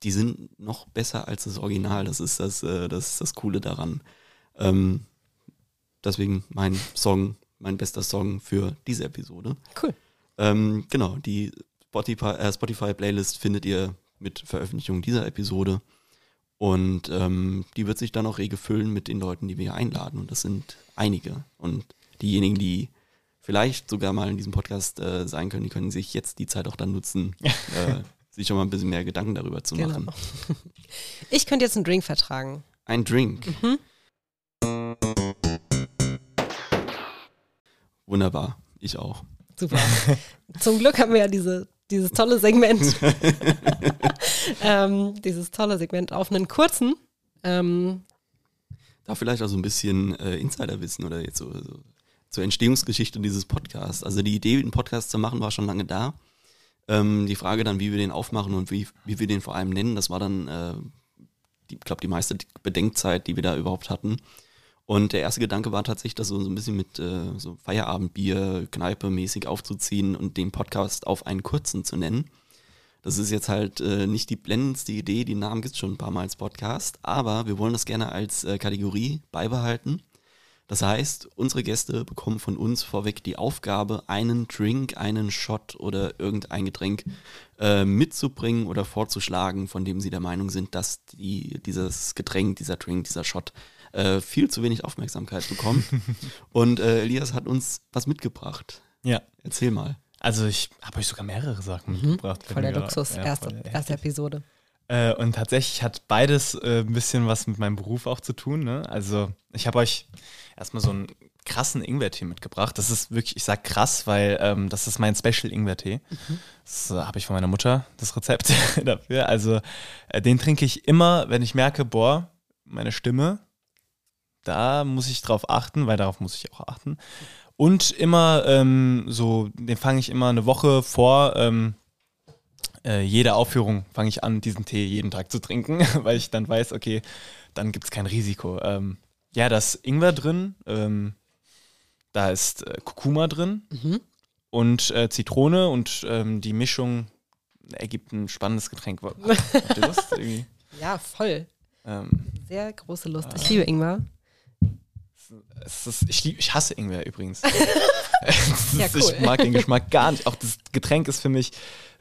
die sind noch besser als das Original. Das ist das, äh, das, ist das Coole daran. Ähm, deswegen mein Song, mein bester Song für diese Episode. Cool. Ähm, genau, die Spotify, äh, Spotify Playlist findet ihr mit Veröffentlichung dieser Episode. Und ähm, die wird sich dann auch rege füllen mit den Leuten, die wir hier einladen. Und das sind einige. Und diejenigen, die vielleicht sogar mal in diesem Podcast äh, sein können, die können sich jetzt die Zeit auch dann nutzen, äh, sich schon mal ein bisschen mehr Gedanken darüber zu machen. Genau. Ich könnte jetzt einen Drink vertragen. Ein Drink. Wunderbar, ich auch. Super. Zum Glück haben wir ja diese, dieses tolle Segment. ähm, dieses tolle Segment auf einen kurzen. Ähm, Da vielleicht auch so ein bisschen äh, Insiderwissen oder jetzt so, so zur Entstehungsgeschichte dieses Podcasts. Also die Idee, einen Podcast zu machen, war schon lange da. Ähm, die Frage dann, wie wir den aufmachen und wie, wie wir den vor allem nennen, das war dann, äh, ich glaube, die meiste Bedenkzeit, die wir da überhaupt hatten. Und der erste Gedanke war tatsächlich, das so, so ein bisschen mit äh, so Feierabendbier, Kneipe mäßig aufzuziehen und den Podcast auf einen kurzen zu nennen. Das ist jetzt halt äh, nicht die blendendste Idee, den Namen gibt es schon ein paar Mal als Podcast, aber wir wollen das gerne als äh, Kategorie beibehalten. Das heißt, unsere Gäste bekommen von uns vorweg die Aufgabe, einen Drink, einen Shot oder irgendein Getränk äh, mitzubringen oder vorzuschlagen, von dem sie der Meinung sind, dass die, dieses Getränk, dieser Drink, dieser Shot äh, viel zu wenig Aufmerksamkeit bekommt. Und äh, Elias hat uns was mitgebracht. Ja. Erzähl mal. Also ich habe euch sogar mehrere Sachen mitgebracht. Voll der Luxus, ja, erste, erste. Episode. Äh, und tatsächlich hat beides äh, ein bisschen was mit meinem Beruf auch zu tun. Ne? Also ich habe euch erstmal so einen krassen Ingwertee mitgebracht. Das ist wirklich, ich sag krass, weil ähm, das ist mein Special Ingwertee. Das äh, habe ich von meiner Mutter, das Rezept dafür. Also äh, den trinke ich immer, wenn ich merke, boah, meine Stimme, da muss ich drauf achten, weil darauf muss ich auch achten. Und immer ähm, so, den fange ich immer eine Woche vor ähm, äh, jede Aufführung fange ich an, diesen Tee jeden Tag zu trinken, weil ich dann weiß, okay, dann gibt es kein Risiko. Ähm, ja, da ist Ingwer drin, ähm, da ist äh, Kurkuma drin und äh, Zitrone und ähm, die Mischung ergibt ein spannendes Getränk. Habt ihr Lust? Irgendwie? Ja, voll. Ähm, Sehr große Lust. Ich liebe Ingwer. Ist, ich, lieb, ich hasse Ingwer übrigens. Ist- Ja, cool. Ich mag den Geschmack gar nicht. Auch das Getränk ist für mich,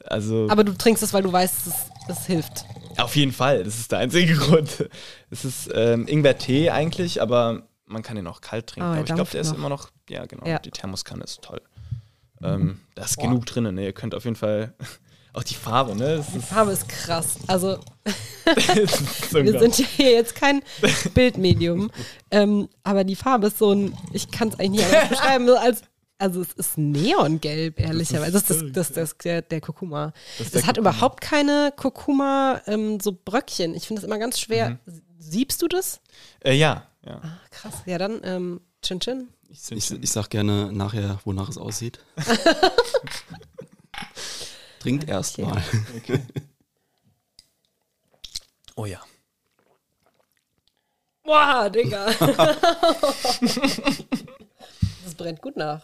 also Aber du trinkst es, weil du weißt, es, es hilft. Auf jeden Fall, das ist der einzige Grund. Es ist ähm, Ingwer-Tee eigentlich, aber man kann den auch kalt trinken. Ah, er aber ich glaube, der ist noch. immer noch, ja genau, Ja. die Thermoskanne ist toll. Ähm, da ist genug drin, ne? Ihr könnt auf jeden Fall, auch die Farbe, ne? Das Die ist, Farbe ist krass. Also, ist wir sind ja hier jetzt kein Bildmedium. ähm, aber die Farbe ist so ein, ich kann es eigentlich nicht anders beschreiben, so als. Also es ist neongelb, ehrlicherweise. Das ist, das, das, das, der, der Kurkuma. Das ist Es hat Kurkuma. überhaupt keine Kurkuma, ähm, so Bröckchen. Ich finde das immer ganz schwer. Mhm. Siebst du das? Äh, ja, ja. Ah, krass. Ja, dann ähm, Chin Chin. Ich, ich sag gerne nachher, wonach es aussieht. Trinkt erst Okay. mal. Oh ja. Boah, Digga. das brennt gut nach.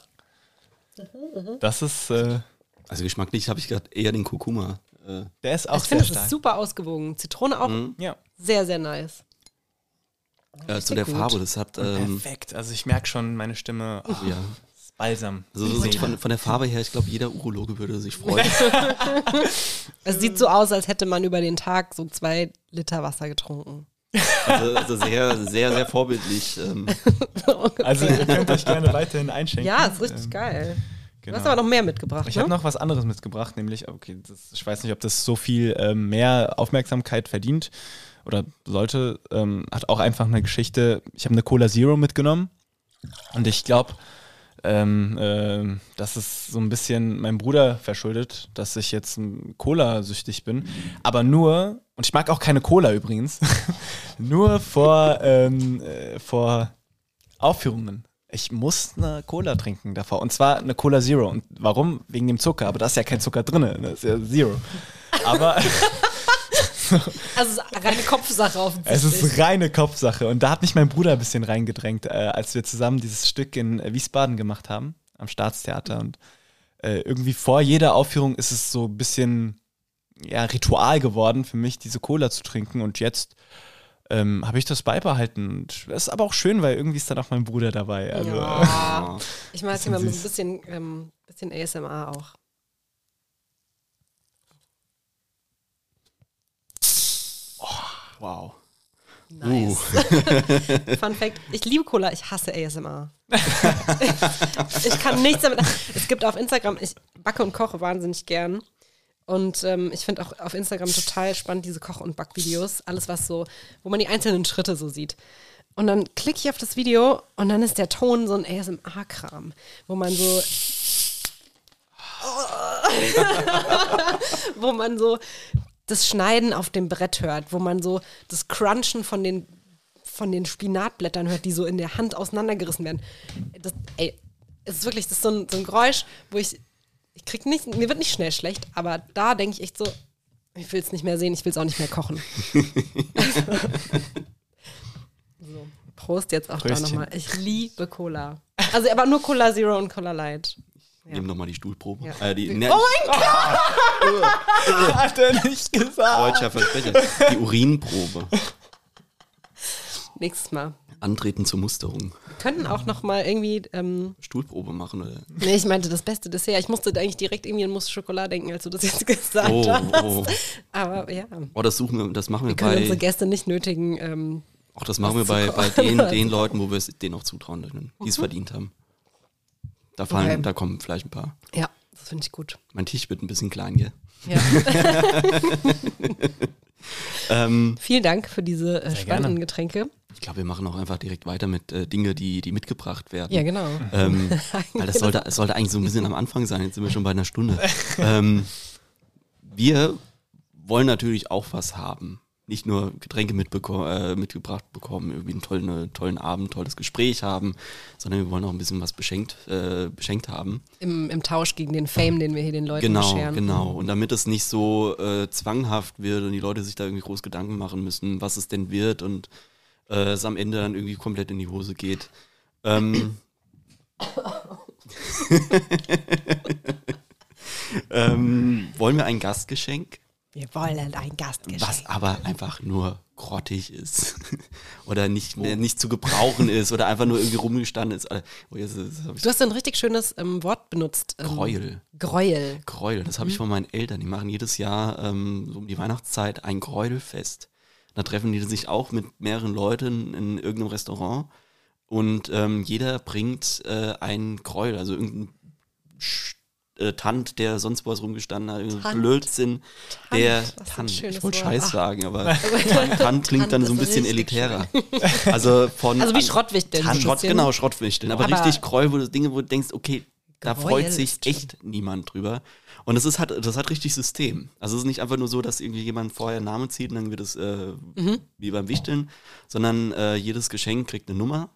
Das ist, äh, Also geschmacklich habe ich gerade eher den Kurkuma. Äh, der ist auch ich finde, sehr es ist stark. super ausgewogen. Zitrone auch Ja, sehr, sehr nice. äh, zu der gut. Farbe, das hat, ähm, perfekt. Also ich merke schon, meine Stimme, oh, ja. Balsam. Also so von, von der Farbe her, ich glaube, jeder Urologe würde sich freuen. Es sieht so aus, als hätte man über den Tag so zwei Liter Wasser getrunken. Also, also sehr, sehr, sehr vorbildlich. Ähm, Also ihr könnt euch gerne weiterhin einschenken. ja, ist richtig Ähm, geil. Genau. Du hast aber noch mehr mitgebracht, Ich ne? habe noch was anderes mitgebracht, nämlich, okay, das, ich weiß nicht, ob das so viel ähm, mehr Aufmerksamkeit verdient oder sollte. Ähm, hat auch einfach eine Geschichte. Ich habe eine Cola Zero mitgenommen und ich glaube, ähm, ähm, das ist so ein bisschen meinem Bruder verschuldet, dass ich jetzt Cola-süchtig bin. Aber nur, und ich mag auch keine Cola übrigens, nur vor, ähm, äh, vor Aufführungen. Ich muss eine Cola trinken davor. Und zwar eine Cola Zero. Und warum? Wegen dem Zucker. Aber da ist ja kein Zucker drin. Das ist ja Zero. Aber Also es ist reine Kopfsache es offensichtlich. ist reine Kopfsache. Und da hat mich mein Bruder ein bisschen reingedrängt, äh, als wir zusammen dieses Stück in äh, Wiesbaden gemacht haben, am Staatstheater. Und äh, irgendwie vor jeder Aufführung ist es so ein bisschen ja, Ritual geworden für mich, diese Cola zu trinken. Und jetzt ähm, habe ich das beibehalten. Und das ist aber auch schön, weil irgendwie ist dann auch mein Bruder dabei. Also, ja. Ich mache jetzt mal so ein bisschen, ähm, bisschen ASMR auch. Wow. Nice. Fun Fact: Ich liebe Cola, ich hasse ASMR. ich kann nichts damit. Es gibt auf Instagram, ich backe und koche wahnsinnig gern. Und ähm, ich finde auch auf Instagram total spannend diese Koch- und Backvideos. Alles, was so, wo man die einzelnen Schritte so sieht. Und dann klicke ich auf das Video und dann ist der Ton so ein ASMR-Kram, wo man so. wo man so das Schneiden auf dem Brett hört, wo man so das Crunchen von den, von den Spinatblättern hört, die so in der Hand auseinandergerissen werden. Das, ey, es ist wirklich, das ist so ein, so ein Geräusch, wo ich, ich krieg nicht, mir wird nicht schnell schlecht, aber da denke ich echt so, ich will es nicht mehr sehen, ich will es auch nicht mehr kochen. so, Prost jetzt auch da Pröstchen. nochmal. Ich liebe Cola. Also aber nur Cola Zero und Cola Light. Ja. Nehmen nochmal die Stuhlprobe. Ja. Äh, die, ne, Oh mein Hat er nicht gesagt. Deutscher Versprecher. Die Urinprobe. Nächstes Mal. Antreten zur Musterung. Wir könnten auch noch mal irgendwie, ähm, Stuhlprobe machen. Oder? nee, ich meinte das beste Dessert. Ich musste eigentlich direkt irgendwie an Mousse Schokolade denken, als du das jetzt gesagt Oh, hast. oh. Aber ja, oh, das suchen wir, das machen wir, wir können unsere bei. Gäste nicht nötigen. Ähm, Auch das machen wir bei, bei den, den. Leuten, wo wir es denen auch zutrauen, die es verdient haben. Da fallen, Okay. da kommen vielleicht ein paar. ja, das finde ich gut. Mein Tisch wird ein bisschen klein, gell? Ja. Ähm, Vielen Dank für diese äh, spannenden gerne. Getränke. ich glaube, wir machen auch einfach direkt weiter mit äh, Dinge, die, die mitgebracht werden. Ja, genau. Ähm, weil das sollte, es sollte eigentlich so ein bisschen am Anfang sein. Jetzt sind wir schon bei einer Stunde. Ähm, wir wollen natürlich auch was haben. Nicht nur Getränke äh, mitgebracht bekommen, irgendwie einen tollen, einen tollen Abend, tolles Gespräch haben, sondern wir wollen auch ein bisschen was beschenkt, äh, beschenkt haben. Im, Im Tausch gegen den Fame, den wir hier den Leuten Genau, bescheren. genau. Und damit es nicht so äh, zwanghaft wird und die Leute sich da irgendwie groß Gedanken machen müssen, was es denn wird und äh, es am Ende dann irgendwie komplett in die Hose geht. Ähm, ähm, wollen wir ein Gastgeschenk, Wir wollen ein Gastgeschenk. was aber einfach nur grottig ist oder nicht, nicht zu gebrauchen ist oder einfach nur irgendwie rumgestanden ist. Oh, jetzt, jetzt Du hast ein richtig schönes ähm, Wort benutzt. Ähm, Gräuel. Gräuel. Gräuel, das Mhm. habe ich von meinen Eltern. Die machen jedes Jahr ähm, so um die Weihnachtszeit ein Gräuelfest. Da treffen die sich auch mit mehreren Leuten in irgendeinem Restaurant und ähm, jeder bringt äh, ein Gräuel, also irgendein Sch äh, Tant, der sonst was rumgestanden hat, Tant. Blödsinn, der was ein Tant. Ich wollte. Scheiß Ach. sagen, aber Tant klingt Tant dann so ein bisschen elitärer. Also von Also wie Schrottwichteln. ein Schrott, genau, Schrottwichteln. Aber, Aber- richtig Gräuel, wo du Dinge, wo du denkst, okay, da freut sich echt niemand drüber. Und das ist hat, das hat richtig System. Also es ist nicht einfach nur so, dass irgendwie jemand vorher einen Namen zieht und dann wird es äh, Mhm. wie beim Wichteln, sondern äh, jedes Geschenk kriegt eine Nummer,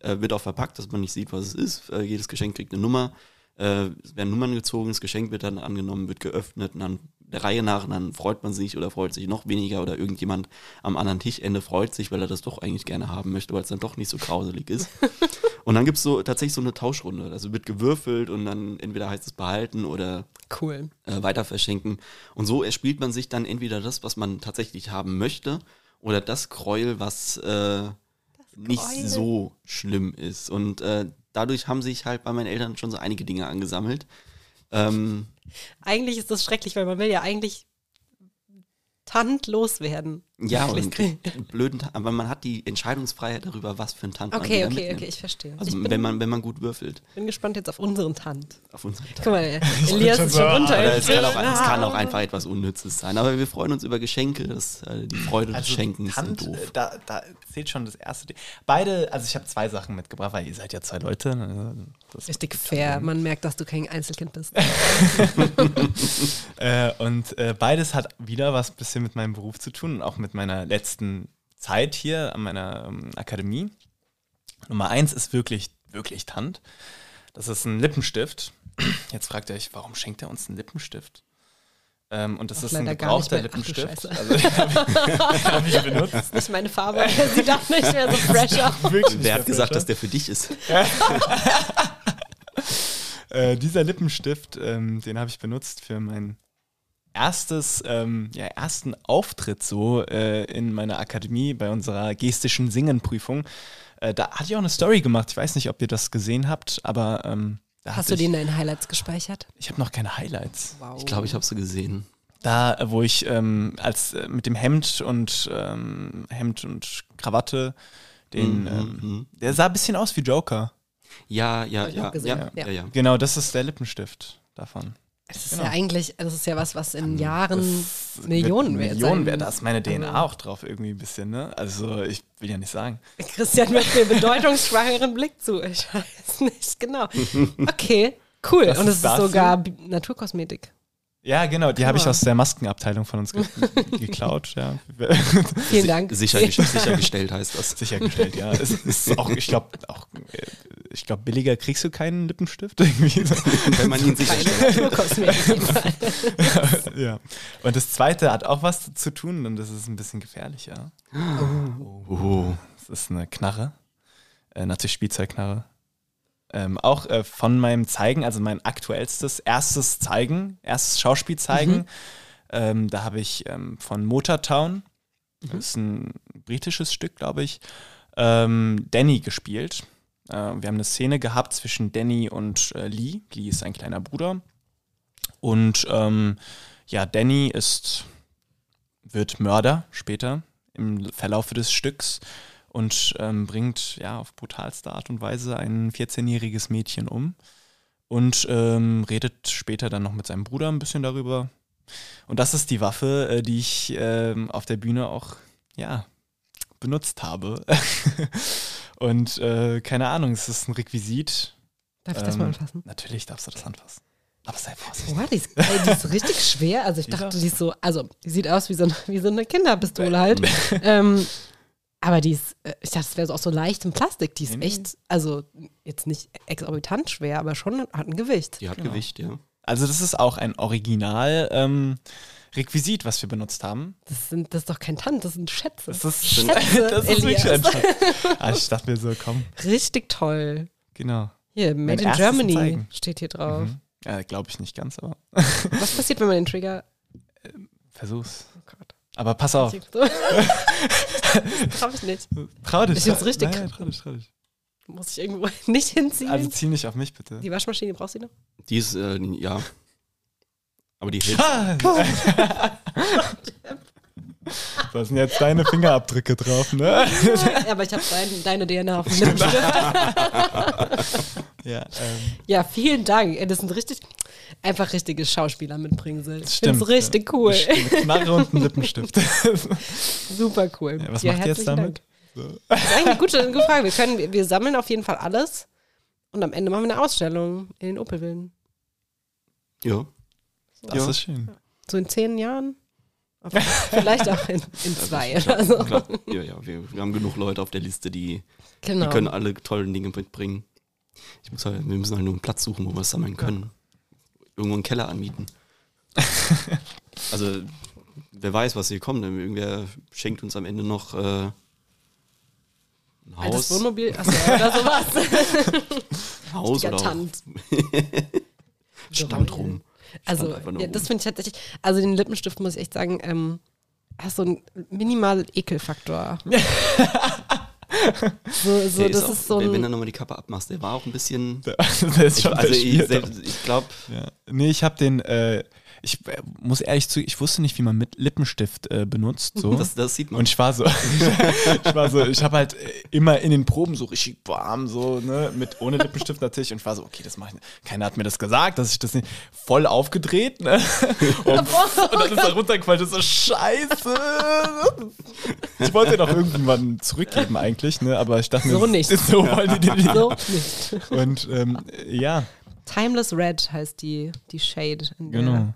äh, wird auch verpackt, dass man nicht sieht, was es ist. Äh, jedes Geschenk kriegt eine Nummer. Äh, es werden Nummern gezogen, das Geschenk wird dann angenommen, wird geöffnet und dann der Reihe nach und dann freut man sich oder freut sich noch weniger oder irgendjemand am anderen Tischende freut sich, weil er das doch eigentlich gerne haben möchte, weil es dann doch nicht so grauselig ist. und dann gibt's so tatsächlich so eine Tauschrunde. Also wird gewürfelt und dann entweder heißt es behalten oder Cool. äh, weiter verschenken. Und so erspielt man sich dann entweder das, was man tatsächlich haben möchte, oder das Gräuel, was äh, nicht so schlimm ist. Und äh, dadurch haben sich halt bei meinen Eltern schon so einige Dinge angesammelt. Ähm, Eigentlich ist das schrecklich, weil man will ja eigentlich Tant loswerden. Ja, und blöden, aber man hat die Entscheidungsfreiheit darüber, was für ein Tant man Okay, wieder okay, mitnimmt. okay, ich verstehe. Also ich bin, wenn man wenn man gut würfelt bin gespannt jetzt auf unseren Tant. auf unseren Tant. Guck mal, Elias ist schon runter. Es kann, auch, es kann auch einfach etwas Unnützes sein. Aber wir freuen uns über Geschenke. Das, äh, die Freude des Schenkens Tant, sind äh, doof. Da, da zählt schon das erste. Ding. Beide, also ich habe zwei Sachen mitgebracht, weil ihr seid ja zwei Leute. ne? Das, Richtig fair. Man merkt, dass du kein Einzelkind bist. äh, und äh, beides hat wieder was bisschen mit meinem Beruf zu tun und auch mit meiner letzten Zeit hier an meiner ähm, Akademie. Nummer eins ist wirklich, wirklich Tant. Das ist ein Lippenstift. Jetzt fragt ihr euch, warum schenkt er uns einen Lippenstift? Ähm, und das Ach, ist ein gebrauchter. Ach Lippenstift. Scheiße. Also, den habe ich, benutzt. Das ist nicht meine Farbe. Sieht auch nicht mehr so fresh aus. Wirklich Wer hat gesagt, dass der für dich ist? Äh, dieser Lippenstift, ähm, den habe ich benutzt für mein erstes, ähm, ja, ersten Auftritt so äh, in meiner Akademie bei unserer gestischen Singenprüfung. Äh, da hatte ich auch eine Story gemacht. Ich weiß nicht, ob ihr das gesehen habt, aber ähm, da Hast du ich, die in deinen Highlights gespeichert? ich habe noch keine Highlights. Wow. Ich glaube, ich habe sie gesehen. Da, äh, wo ich ähm, als äh, mit dem Hemd und ähm, Hemd und Krawatte, den, Mhm, ähm, mhm. der sah ein bisschen aus wie Joker. Ja, ja, ja, ja. ja, ja. Genau, das ist der Lippenstift davon. Das ist Genau. ja eigentlich, das ist ja was, was in Jahren Das Millionen wird wert Millionen wert. Da ist meine DNA Also- auch drauf irgendwie ein bisschen, ne? Also ich will ja nicht sagen. Christian wirft mir bedeutungsschwangeren Blick zu. Ich weiß nicht genau. Okay, cool. Was Und es ist ist das sogar Naturkosmetik. Ja, genau, die habe ich aus der Maskenabteilung von uns ge geklaut, ja. Vielen Dank. Sicher, sichergestellt heißt das. Sichergestellt, ja. Es ist auch, ich glaube, auch, äh, ich glaube, billiger kriegst du keinen Lippenstift irgendwie. Wenn man ihn sicherstellt. Keine ja. Und das zweite hat auch was zu tun und das ist ein bisschen gefährlicher. Oh. Das ist eine Knarre. Äh, natürlich Spielzeugknarre. Ähm, auch äh, von meinem Zeigen, also mein aktuellstes, erstes Zeigen, erstes Schauspielzeigen. Ähm, da habe ich ähm, von Motortown, das ist ein britisches Stück, glaube ich, ähm, Danny gespielt. Äh, wir haben eine Szene gehabt zwischen Danny und äh, Lee. Lee ist ein kleiner Bruder. Und ähm, ja, Danny ist, wird Mörder später im Verlaufe des Stücks und ähm, bringt ja auf brutalste Art und Weise ein 14-jähriges Mädchen um und ähm, redet später dann noch mit seinem Bruder ein bisschen darüber. Und das ist die Waffe, äh, die ich ähm, auf der Bühne auch ja benutzt habe. und äh, keine Ahnung, es ist ein Requisit. Darf ich das Ähm, mal anfassen? Natürlich darfst du das anfassen. Aber sei vorsichtig. Boah, die ist, ey, die ist richtig schwer. Also ich dachte, die ist so, also die sieht aus wie so, eine- wie so eine Kinderpistole halt. ähm, aber die ist, äh, ich dachte, es wäre so auch so leicht im Plastik. Die ist nee. echt, also jetzt nicht exorbitant schwer, aber schon hat ein Gewicht. Die hat Genau. Gewicht, ja. Also das ist auch ein Original ähm, Requisit, was wir benutzt haben. Das, sind, das ist doch kein Tand, das sind Schätze. Das ist, Schätze, das ist wirklich Elias. ein Schatz. Ah, ich dachte mir so, komm, Richtig toll. genau. Hier, Made in erstes Germany Zeigen. steht hier drauf. Mhm. Ja, Glaube ich nicht ganz, aber Was passiert, wenn man den Trigger. versuch's. Aber pass auf. das trau ich nicht. Trau dich. Ich find's richtig Nein, trau dich, trau dich. Muss ich irgendwo nicht hinziehen? Also zieh nicht auf mich, bitte. die Waschmaschine brauchst du noch? Die ist, äh, ja. Aber die hilft. da sind jetzt deine Fingerabdrücke drauf, ne? Ja, aber ich habe dein, deine DNA auf dem Lippenstift. ja, ähm, Ja, vielen Dank. Ey, Das sind richtig, einfach richtige Schauspieler mitbringen soll. Ich stimmt. find's richtig cool. Eine Knarre und ein Lippenstift. Super cool. Ja, was macht ihr jetzt damit? Dank. Das ist eigentlich eine gute, gute Frage. Wir, können, wir, sammeln auf jeden Fall alles und am Ende machen wir eine Ausstellung in den Opelvillen. Ja. Das Ja. ist schön. So in zehn Jahren. Vielleicht auch in, in zwei oder so. Klar. Ja, ja, wir, wir haben genug Leute auf der Liste, die, Genau. die können alle tollen Dinge mitbringen. Ich muss halt, wir müssen halt nur einen Platz suchen, wo wir es sammeln können. Irgendwo einen Keller anmieten. also, wer weiß, was hier kommt. denn Irgendwer schenkt uns am Ende noch äh, ein Altes Haus, Wohnmobil achso, oder sowas. Haus oder Tant. stand rum. Also, ja, das finde ich tatsächlich, also den Lippenstift muss ich echt sagen, ähm, hast so einen minimalen Ekelfaktor. So, so, Der das auch, ist so wenn, du nochmal die Kappe abmachst, der war auch ein bisschen. das ist Ich, schon also ich, verspielt. selbst- ich glaube, Ja. Nee, ich habe den, äh, ich äh, muss ehrlich zu, ich wusste nicht, wie man mit Lippenstift äh, benutzt. So. das, das sieht man. und ich war so, ich war so, ich habe halt äh, immer in den Proben so richtig warm, so, ne, mit ohne Lippenstift natürlich. Und ich war so, okay, das mache ich nicht. Keiner hat mir das gesagt, dass ich das nicht voll aufgedreht, ne? Und, und dann ist er runtergefallen, das ist so scheiße. Ich wollte den auch irgendwann zurückgeben eigentlich, ne? Aber ich dachte mir, So nicht. So wollen die nicht. so nicht. Und ähm, ja, Timeless Red heißt die, die Shade. in der- genau.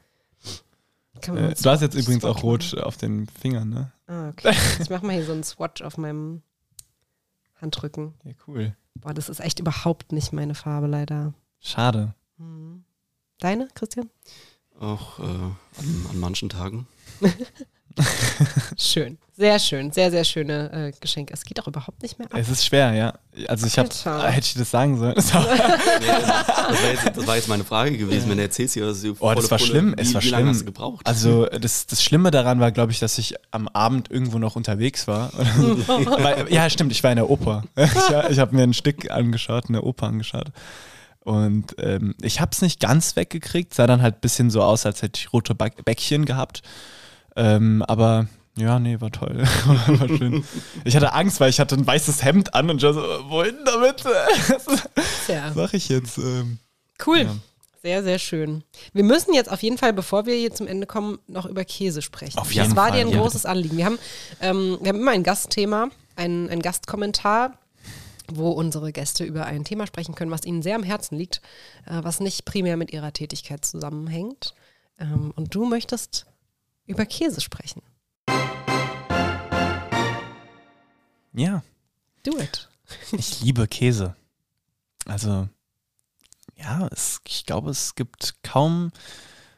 Äh, du hast jetzt Swatch übrigens auch machen. rot auf den Fingern, ne? Ah, okay. Ich mache mal hier so einen Swatch auf meinem Handrücken. Ja, cool. Boah, das ist echt überhaupt nicht meine Farbe, leider. Schade. Hm. Deine, Christian? auch äh, an, an manchen Tagen. Schön. Sehr schön. Sehr, sehr schöne äh, Geschenke. Es geht auch überhaupt nicht mehr ab. Es ist schwer, ja. Also ich habe, Alter. hätte ich das sagen sollen. Das war, Nee, das, das, war jetzt, das war jetzt meine Frage gewesen, wenn du erzählst hier, dass du Oh, das war schlimm. Wie, Es war wie lange schlimm. hast du gebraucht? also das, das Schlimme daran war, glaube ich, dass ich am Abend irgendwo noch unterwegs war. Weil, ja, stimmt, ich war in der Oper. Ich, ich habe mir ein Stück angeschaut, eine Oper angeschaut. Und ähm, ich habe es nicht ganz weggekriegt, sah dann halt ein bisschen so aus, als hätte ich rote Bäckchen gehabt. Ähm, aber ja, nee, war toll. war schön. Ich hatte Angst, weil ich hatte ein weißes Hemd an und ich war so, wohin damit? Ja. Mache ich jetzt? Ähm, Cool. Ja. Sehr, sehr schön. Wir müssen jetzt auf jeden Fall, bevor wir hier zum Ende kommen, noch über Käse sprechen. Auf das jeden war Fall, dir ein ja. großes Anliegen. Wir haben, ähm, wir haben immer ein Gastthema, ein, ein Gastkommentar, wo unsere Gäste über ein Thema sprechen können, was ihnen sehr am Herzen liegt, äh, was nicht primär mit ihrer Tätigkeit zusammenhängt. Ähm, und du möchtest über Käse sprechen. Ja, Do it. ich liebe Käse. Also, ja, es, ich glaube, es gibt kaum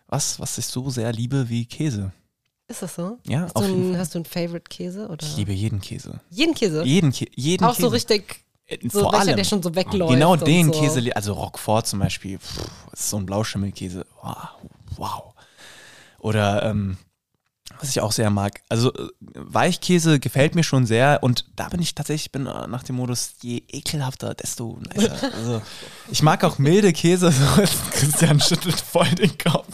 was, was ich so sehr liebe wie Käse. Ist das so? Ja, Hast auf du, Fall. hast du einen Favorite Käse? Oder? Ich liebe jeden Käse. jeden Käse. Jeden, Kä jeden Auch Käse. so richtig, Äh, so Vor welcher, allem. der schon so wegläuft. Genau den so. Käse, also Roquefort zum Beispiel, pff, ist so ein Blauschimmelkäse. Wow. wow. Oder ähm, was ich auch sehr mag, also äh, Weichkäse gefällt mir schon sehr und da bin ich tatsächlich, bin äh, nach dem Modus, je ekelhafter, desto nicer. Also ich mag auch milde Käse, Christian schüttelt voll den Kopf.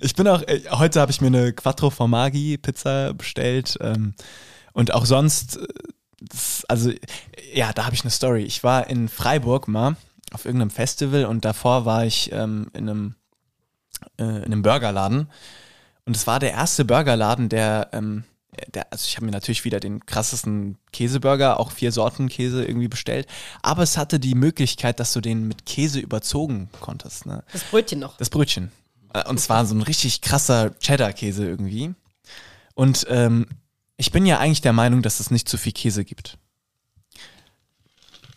Ich bin auch, äh, heute habe ich mir eine Quattro Formaggi Pizza bestellt ähm, und auch sonst, das, also ja, da habe ich eine Story. Ich war in Freiburg mal auf irgendeinem Festival und davor war ich ähm, in einem äh, in einem Burgerladen und es war der erste Burgerladen, der, ähm, der also ich habe mir natürlich wieder den krassesten Käseburger, auch vier Sorten Käse irgendwie bestellt, aber es hatte die Möglichkeit, dass du den mit Käse überzogen konntest. Ne? Das Brötchen noch. Das Brötchen. Äh, Und zwar so ein richtig krasser Cheddar-Käse irgendwie. Und ähm, ich bin ja eigentlich der Meinung, dass es nicht zu viel Käse gibt.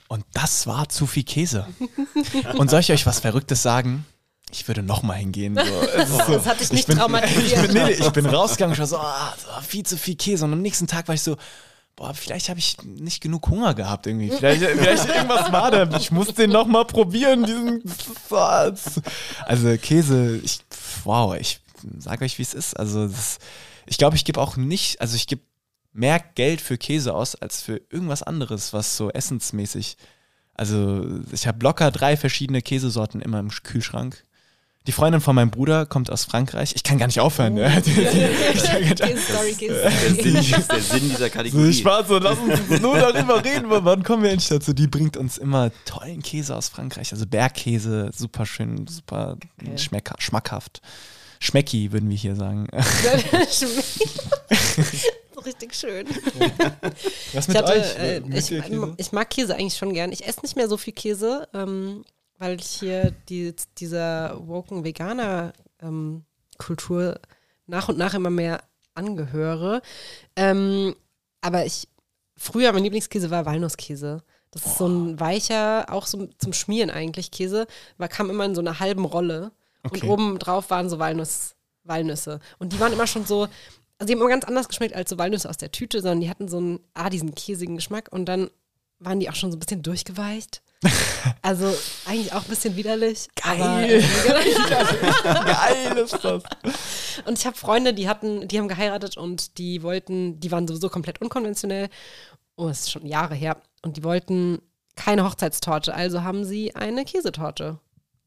Und das war zu viel Käse. Und soll ich euch was Verrücktes sagen? Ich würde noch mal hingehen. So. So- Das hat dich ich nicht bin, traumatisiert. Ich bin, nee, ich bin rausgegangen und war so, ah, so, viel zu viel Käse. Und am nächsten Tag war ich so, boah, vielleicht habe ich nicht genug Hunger gehabt irgendwie. Vielleicht, vielleicht irgendwas war da. Ich muss den noch mal probieren, diesen. Also Käse, ich, wow, ich sage euch, wie es ist. Also das, ich glaube, ich gebe auch nicht, also ich gebe mehr Geld für Käse aus als für irgendwas anderes, was so essensmäßig. Also ich habe locker drei verschiedene Käsesorten immer im Kühlschrank. Die Freundin von meinem Bruder kommt aus Frankreich. Ich kann gar nicht aufhören. Ne? Die, die, ich kann gar nicht- Käse-Story, Der Käse-Story. Sinn, das ist der Sinn dieser so, Kategorie. Spaß, so, lass uns nur darüber reden. Wann kommen wir endlich dazu? Die bringt uns immer tollen Käse aus Frankreich. Also Bergkäse, super schön, super schmecker, schmackhaft. Schmecki, würden wir hier sagen. so richtig schön. Was Ich, mit hatte, euch? äh, ich, ich mag Käse eigentlich schon gern. Ich esse nicht mehr so viel Käse, ähm, weil ich hier die, dieser woken Veganer ähm, Kultur nach und nach immer mehr angehöre. Ähm, aber ich, früher mein Lieblingskäse war Walnusskäse. Das ist so ein weicher, auch so zum Schmieren eigentlich Käse, war, kam immer in so einer halben Rolle. Und Okay. oben drauf waren so Walnuss, Walnüsse. Und die waren immer schon so, also die haben immer ganz anders geschmeckt als so Walnüsse aus der Tüte, sondern die hatten so einen, ah, diesen käsigen Geschmack und dann waren die auch schon so ein bisschen durchgeweicht. Also eigentlich auch ein bisschen widerlich. Geil. Aber, Geil ist das. und ich habe Freunde, die hatten, die haben geheiratet und die wollten, die waren sowieso komplett unkonventionell. Oh, das ist schon Jahre her. Und die wollten keine Hochzeitstorte, also haben sie eine Käsetorte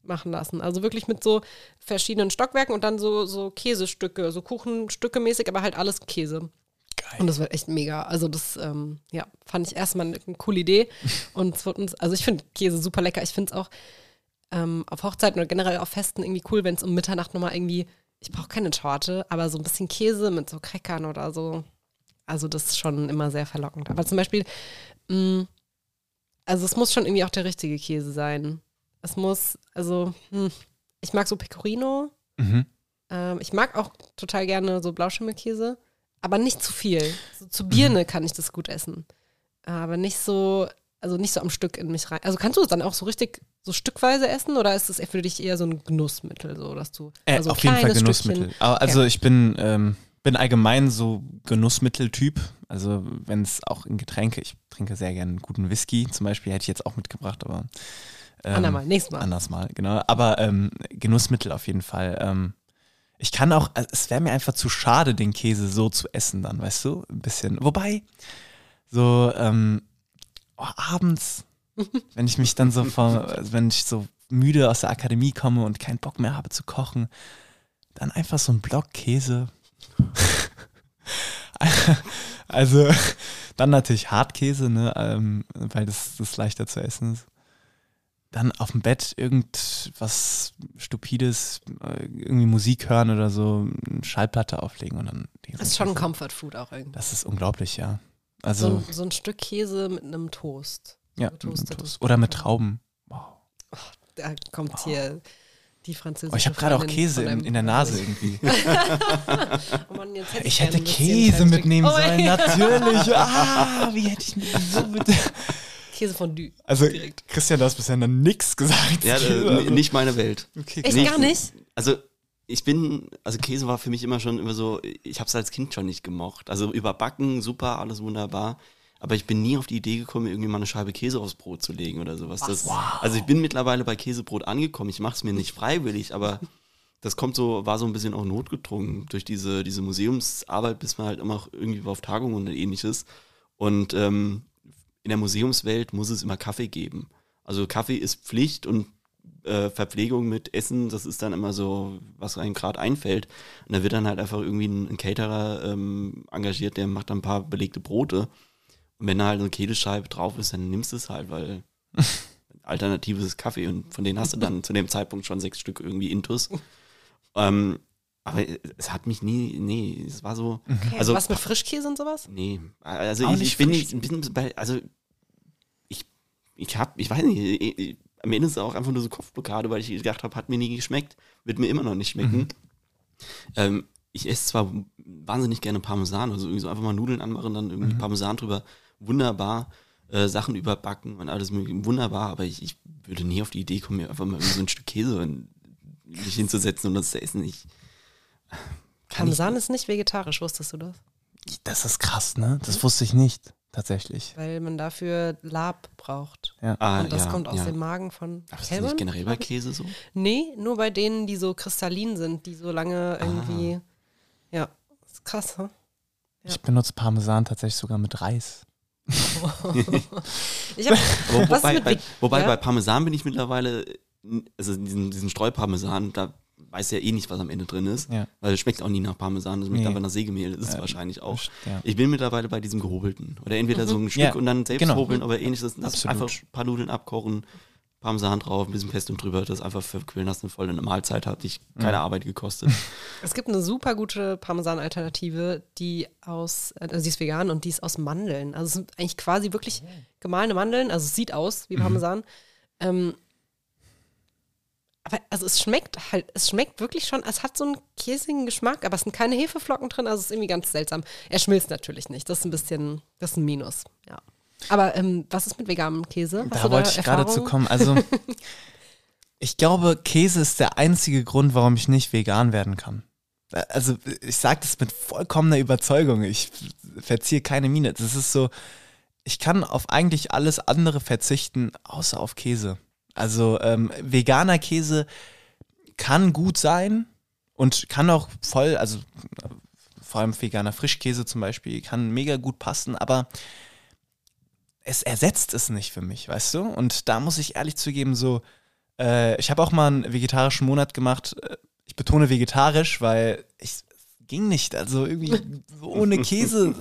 machen lassen. Also wirklich mit so verschiedenen Stockwerken und dann so, so Käsestücke, so Kuchenstücke mäßig, aber halt alles Käse. Geil. Und das war echt mega. Also das, ähm, ja, fand ich erstmal eine, eine coole Idee. Und es wird uns, also ich finde Käse super lecker. Ich finde es auch ähm, auf Hochzeiten oder generell auf Festen irgendwie cool, wenn es um Mitternacht nochmal irgendwie, ich brauche keine Torte, aber so ein bisschen Käse mit so Crackern oder so. Also das ist schon immer sehr verlockend. Aber zum Beispiel, mh, also es muss schon irgendwie auch der richtige Käse sein. Es muss, also, hm, ich mag so Pecorino. Mhm. Ähm, ich mag auch total gerne so Blauschimmelkäse, aber nicht zu viel. So zu Birne kann ich das gut essen. Aber nicht so, also nicht so am Stück in mich rein. Also kannst du es dann auch so richtig so stückweise essen oder ist es für dich eher so ein Genussmittel, so dass du Äh, also auf jeden Fall Genussmittel. Stückchen- Aber Also ich bin, ähm, bin allgemein so Genussmitteltyp. Also wenn es auch in Getränke, ich trinke sehr gerne einen guten Whisky, zum Beispiel hätte ich jetzt auch mitgebracht, aber ähm, Andermal, nächstes Mal. Anders mal, genau. Aber ähm, Genussmittel auf jeden Fall. Ähm, ich kann auch, also es wäre mir einfach zu schade, den Käse so zu essen dann, weißt du? Ein bisschen. Wobei, so ähm, oh, abends, wenn ich mich dann so vom, also wenn ich so müde aus der Akademie komme und keinen Bock mehr habe zu kochen, dann einfach so ein Block Käse. also dann natürlich Hartkäse, ne, ähm, weil das, das leichter zu essen ist dann auf dem Bett irgendwas Stupides, äh, irgendwie Musik hören oder so, eine Schallplatte auflegen und dann. Das ist schon ganze- Comfort Food auch irgendwie. Das ist unglaublich, ja. So, Also, ein, so ein Stück Käse mit einem Toast. ja, getoastetes mit Toast. oder mit Trauben. Wow. Da kommt hier Die französische. Oh, ich habe gerade auch Käse in, in der Nase irgendwie. Oh Mann, hätte Ich gerne hätte ein Käse mitnehmen Oh, sollen, natürlich. Ah, wie hätte ich so bitte. Käsefondue. Also, Direkt. Christian, du hast bisher noch nichts gesagt. Ja, Käse, äh, also- nicht meine Welt. Okay, Echt Nee, gar nicht? Also ich bin, also Käse war für mich immer schon immer so, ich habe es als Kind schon nicht gemocht. Also überbacken, super, alles wunderbar. Aber ich bin nie auf die Idee gekommen, irgendwie mal eine Scheibe Käse aufs Brot zu legen oder sowas. Das, Also ich bin mittlerweile bei Käsebrot angekommen. Ich mache es mir nicht freiwillig, aber das kommt so, war so ein bisschen auch notgedrungen durch diese, diese Museumsarbeit, bis man halt immer auch irgendwie auf Tagungen und ähnliches. Und ähm, in der Museumswelt muss es immer Kaffee geben. Also Kaffee ist Pflicht und äh, Verpflegung mit Essen, das ist dann immer so, was einem gerade einfällt. Und da wird dann halt einfach irgendwie ein, ein Caterer ähm, engagiert, der macht dann ein paar belegte Brote. Und wenn da halt eine Käsescheibe drauf ist, dann nimmst du es halt, weil Alternative ist Kaffee und von denen hast du dann zu dem Zeitpunkt schon sechs Stück irgendwie Intus. Ähm, aber es hat mich nie, nee, es war so, Okay, also was mit Frischkäse und sowas? Nee, also Auch ich, ich bin bin bei, also ich, ich hab, ich weiß nicht, ich, ich, am Ende ist es auch einfach nur so Kopfblockade, weil ich gedacht habe, hat mir nie geschmeckt, wird mir immer noch nicht schmecken. Ähm, ich esse zwar wahnsinnig gerne Parmesan, also irgendwie so einfach mal Nudeln anmachen, dann irgendwie Parmesan drüber, wunderbar, äh, Sachen überbacken und alles mögliche, wunderbar, aber ich, ich würde nie auf die Idee kommen, mir einfach mal irgendwie so ein Stück Käse in, mich hinzusetzen und das zu essen. Ich, ich, Parmesan ist nicht vegetarisch, wusstest du das? Das ist krass, ne? Das wusste ich nicht, tatsächlich. Weil man dafür Lab braucht. Ja. ah, und das ja, kommt aus ja. dem Magen von Aber ist das nicht generell bei Käse so? Nee, nur bei denen, die so kristallin sind, die so lange Ah. irgendwie. Ja, das ist krass, hm? Ja. Ich benutze Parmesan tatsächlich sogar mit Reis. Ich hab, wobei, ist mit bei, wobei ja? bei Parmesan bin ich mittlerweile, also diesen, diesen Streuparmesan, da weiß ja eh nicht, was am Ende drin ist. Ja. Weil es schmeckt auch nie nach Parmesan, es schmeckt Nee. einfach nach Sägemehl, das ist es Ja, wahrscheinlich auch. Ja. Ich bin mittlerweile bei diesem gehobelten. Oder entweder so ein Stück Ja, und dann selbst genau. hobeln, aber ähnliches. Das Absolut. einfach ein paar Nudeln abkochen, Parmesan drauf, ein bisschen Pesto drüber, das einfach verquillen lassen, voll eine Mahlzeit hat dich keine Arbeit gekostet. Es gibt eine super gute Parmesan-Alternative, die aus, also die ist vegan und die ist aus Mandeln. Also es sind eigentlich quasi wirklich gemahlene Mandeln, also es sieht aus wie Parmesan. Ähm, aber also es schmeckt halt, es schmeckt wirklich schon, es hat so einen käsigen Geschmack, aber es sind keine Hefeflocken drin, also es ist irgendwie ganz seltsam. Er schmilzt natürlich nicht, das ist ein bisschen, das ist ein Minus, ja. Aber ähm, was ist mit veganem Käse? Hast Da wollte ich gerade zu kommen. Also, ich glaube, Käse ist der einzige Grund, warum ich nicht vegan werden kann. Also, ich sage das mit vollkommener Überzeugung. Ich verziehe keine Miene. Das ist so, ich kann auf eigentlich alles andere verzichten, außer auf Käse. Also, ähm, veganer Käse kann gut sein und kann auch voll, also vor allem veganer Frischkäse zum Beispiel, kann mega gut passen, aber es ersetzt es nicht für mich, weißt du? Und da muss ich ehrlich zugeben, so, äh, ich habe auch mal einen vegetarischen Monat gemacht. Äh, Ich betone vegetarisch, weil ich es ging nicht. Also irgendwie ohne Käse.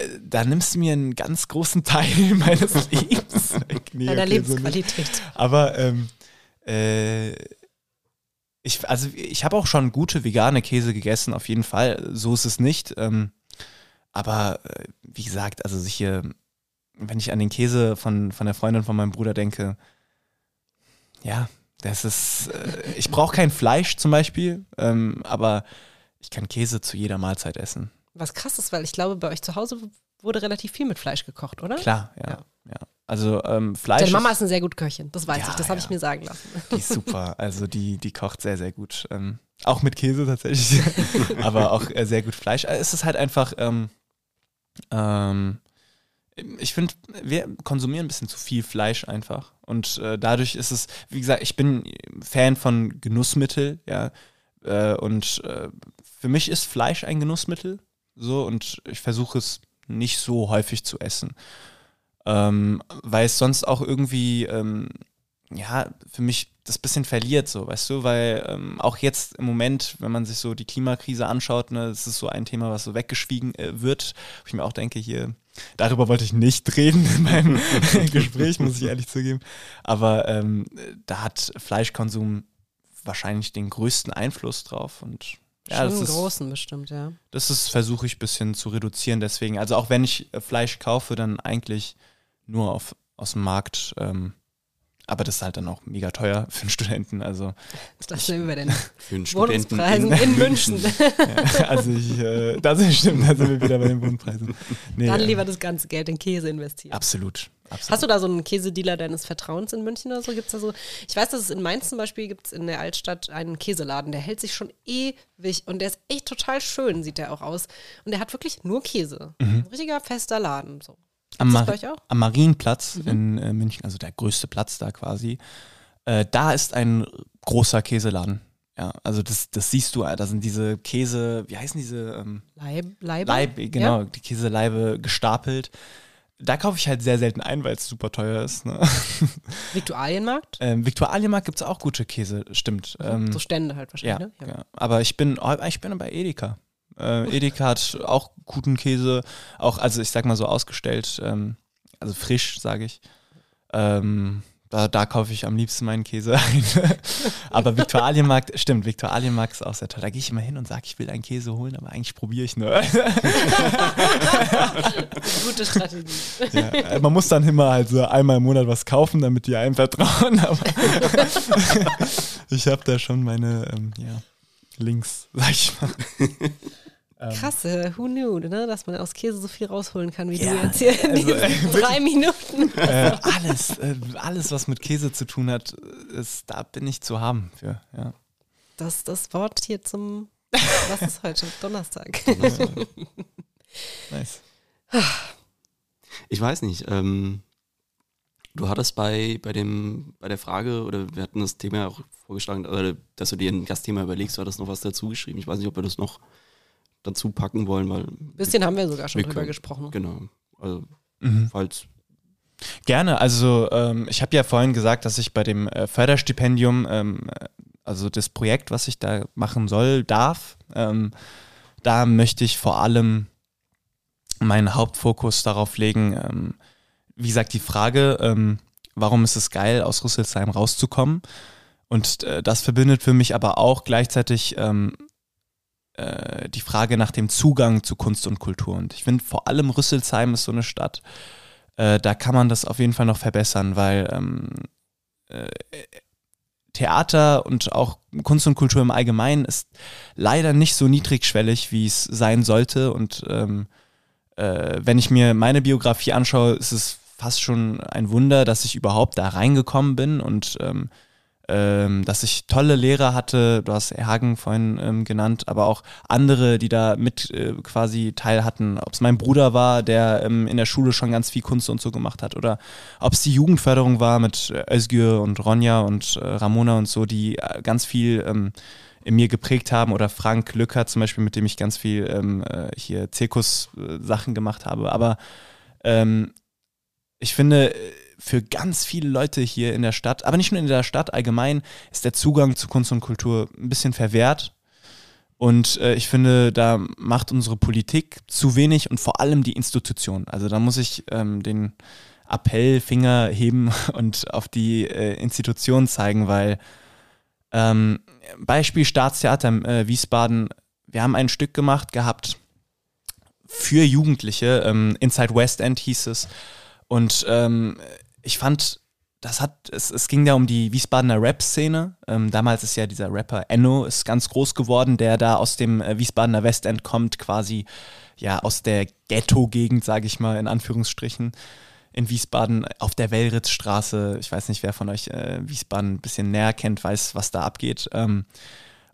Äh, da nimmst du mir einen ganz großen Teil meines Lebens weg. Nee, Deiner okay, so. Lebensqualität. Aber ähm, äh, ich, also ich habe auch schon gute vegane Käse gegessen, auf jeden Fall. So ist es nicht. Ähm, aber äh, wie gesagt, also sich hier, wenn ich an den Käse von, von der Freundin von meinem Bruder denke, ja, das ist, äh, ich brauche kein Fleisch zum Beispiel, ähm, aber ich kann Käse zu jeder Mahlzeit essen. Was krass ist, weil ich glaube, bei euch zu Hause wurde relativ viel mit Fleisch gekocht, oder? Klar, ja. Ja. ja. Also ähm, Fleisch. Deine Mama ist- eine sehr gute Köchin, das weiß Ja, ich, das habe ich mir sagen lassen. Die ist super. Also die, die kocht sehr, sehr gut. Ähm, auch mit Käse tatsächlich. Aber auch äh, sehr gut Fleisch. Äh, Es ist halt einfach, ähm, ähm, ich finde, wir konsumieren ein bisschen zu viel Fleisch einfach. Und äh, dadurch ist es, wie gesagt, ich bin Fan von Genussmittel, ja. Äh, und äh, für mich ist Fleisch ein Genussmittel. So, und ich versuche es nicht so häufig zu essen. Ähm, weil es sonst auch irgendwie, ähm, ja, für mich das bisschen verliert, so, weißt du, weil ähm, auch jetzt im Moment, wenn man sich so die Klimakrise anschaut, ne, das ist so ein Thema, was so weggeschwiegen äh, wird, wo ich mir auch denke, hier, darüber wollte ich nicht reden in meinem Gespräch, muss ich ehrlich zugeben. Aber ähm, da hat Fleischkonsum wahrscheinlich den größten Einfluss drauf und ja, Schon das einen ist, großen bestimmt, ja. das ist, versuche ich ein bisschen zu reduzieren. Deswegen, also auch wenn ich äh, Fleisch kaufe, dann eigentlich nur auf, aus dem Markt. Ähm, aber das ist halt dann auch mega teuer für einen Studenten. Also das sind wir denn Für einen Studenten Wohnungspreisen in, München. ja, also ich, äh, das ist stimmt, da sind wir wieder bei den Wohnpreisen. Nee, Dann äh, lieber das ganze Geld in Käse investieren. Absolut. absolut. Hast du da so einen Käsedealer deines Vertrauens in München oder so? Gibt's da so? Ich weiß, dass es in Mainz zum Beispiel gibt es in der Altstadt einen Käseladen, der hält sich schon ewig und der ist echt total schön, sieht der auch aus. Und der hat wirklich nur Käse. Ein richtiger fester Laden. So. Am, Mar am Marienplatz in äh, München, also der größte Platz da quasi, äh, da ist ein großer Käseladen. Ja, also das, das siehst du, da sind diese Käse, wie heißen diese? Ähm, Leib, Leibe? Leib, genau, Ja? die Käseleibe gestapelt. Da kaufe ich halt sehr selten ein, weil es super teuer ist. Ne? Viktualienmarkt? ähm, Viktualienmarkt gibt es auch gute Käse, stimmt. Ähm, so Stände halt ja, wahrscheinlich, ne? ja. aber ich bin, oh, ich bin bei Edeka. Äh, Edeka hat auch guten Käse, auch, also ich sag mal so ausgestellt, ähm, also frisch, sage ich. Ähm, da, da kaufe ich am liebsten meinen Käse ein. aber Viktualienmarkt, stimmt, Viktualienmarkt ist auch sehr toll. Da gehe ich immer hin und sage, ich will einen Käse holen, aber eigentlich probiere ich nur. Gute Strategie. Ja, äh, man muss dann immer halt so einmal im Monat was kaufen, damit die einem vertrauen. Aber ich habe da schon meine ähm, ja, Links, sag ich mal. Ähm, Krass, äh, who knew, ne? dass man aus Käse so viel rausholen kann, wie Ja, du jetzt hier in also, diesen drei Minuten. Äh, alles, äh, alles, was mit Käse zu tun hat, ist, da bin ich zu haben für. Ja. Das das Wort hier zum, was ist heute? Donnerstag. Nice. Ich weiß nicht. Ähm, du hattest bei, bei, dem, bei der Frage, oder wir hatten das Thema ja auch vorgeschlagen, oder, dass du dir ein Gastthema überlegst, du hattest noch was dazu geschrieben. Ich weiß nicht, ob wir das noch dazu packen wollen, weil. Ein bisschen haben wir sogar schon wir drüber können- gesprochen. Genau. Also, Mhm. falls. Gerne, also ähm, ich habe ja vorhin gesagt, dass ich bei dem äh, Förderstipendium, ähm, äh, also das Projekt, was ich da machen soll, darf, ähm, da möchte ich vor allem meinen Hauptfokus darauf legen, ähm, wie gesagt, die Frage, ähm, warum ist es geil, aus Rüsselsheim rauszukommen? Und äh, das verbindet für mich aber auch gleichzeitig ähm, äh, die Frage nach dem Zugang zu Kunst und Kultur. Und ich finde vor allem Rüsselsheim ist so eine Stadt, äh, da kann man das auf jeden Fall noch verbessern, weil ähm, äh, Theater und auch Kunst und Kultur im Allgemeinen ist leider nicht so niedrigschwellig, wie es sein sollte. Und ähm, äh, wenn ich mir meine Biografie anschaue, ist es fast schon ein Wunder, dass ich überhaupt da reingekommen bin und ähm, ähm, dass ich tolle Lehrer hatte, du hast Hagen vorhin ähm, genannt, aber auch andere, die da mit äh, quasi teil hatten. Ob es mein Bruder war, der ähm, in der Schule schon ganz viel Kunst und so gemacht hat, oder ob es die Jugendförderung war mit äh, Özgür und Ronja und äh, Ramona und so, die äh, ganz viel ähm, in mir geprägt haben, oder Frank Lücker zum Beispiel, mit dem ich ganz viel ähm, äh, hier Zirkus-Sachen gemacht habe. Aber ähm, ich finde, für ganz viele Leute hier in der Stadt, aber nicht nur in der Stadt allgemein, ist der Zugang zu Kunst und Kultur ein bisschen verwehrt. Und äh, ich finde, da macht unsere Politik zu wenig und vor allem die Institution. Also da muss ich ähm, den Appellfinger heben und auf die äh, Institution zeigen, weil ähm, Beispiel Staatstheater äh, Wiesbaden, wir haben ein Stück gemacht gehabt für Jugendliche, ähm, Inside West End hieß es. Und ähm, ich fand, das hat, es, es ging da um die Wiesbadener Rap-Szene. Ähm, damals ist ja dieser Rapper Enno ist ganz groß geworden, der da aus dem äh, Wiesbadener Westend kommt, quasi ja aus der Ghetto-Gegend, sage ich mal, in Anführungsstrichen. In Wiesbaden auf der Wellritzstraße. Ich weiß nicht, wer von euch äh, Wiesbaden ein bisschen näher kennt, weiß, was da abgeht. Ähm,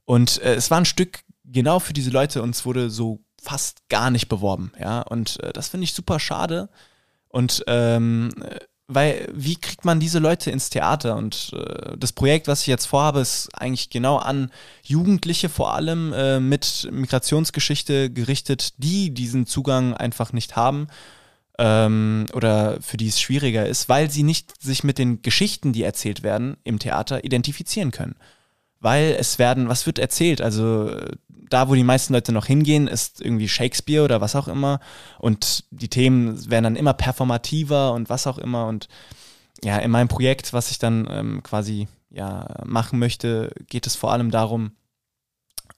und äh, es war ein Stück genau für diese Leute und es wurde so fast gar nicht beworben, ja. Und äh, das finde ich super schade. Und ähm, äh, weil, wie kriegt man diese Leute ins Theater? Und äh, das Projekt, was ich jetzt vorhabe, ist eigentlich genau an Jugendliche vor allem äh, mit Migrationsgeschichte gerichtet, die diesen Zugang einfach nicht haben ähm, oder für die es schwieriger ist, weil sie nicht sich mit den Geschichten, die erzählt werden im Theater, identifizieren können. Weil es werden, was wird erzählt? Also da, wo die meisten Leute noch hingehen, ist irgendwie Shakespeare oder was auch immer. Und die Themen werden dann immer performativer und was auch immer. Und ja, in meinem Projekt, was ich dann ähm, quasi ja machen möchte, geht es vor allem darum,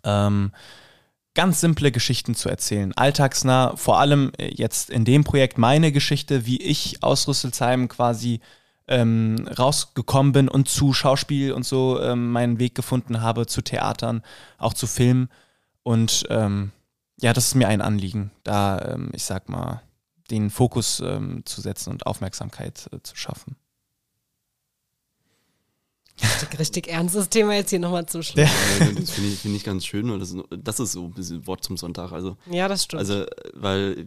ähm, ganz simple Geschichten zu erzählen, alltagsnah, vor allem äh, jetzt in dem Projekt meine Geschichte, wie ich aus Rüsselsheim quasi ähm, rausgekommen bin und zu Schauspiel und so ähm, meinen Weg gefunden habe, zu Theatern, auch zu Filmen. Und ähm, ja, das ist mir ein Anliegen, da, ähm, ich sag mal, den Fokus ähm, zu setzen und Aufmerksamkeit äh, zu schaffen. Richtig, richtig ernstes Thema jetzt hier nochmal zum Schluss. Ja, das finde ich, find ich ganz schön, weil das, das ist so ein bisschen Wort zum Sonntag. Also, ja, das stimmt. Also, weil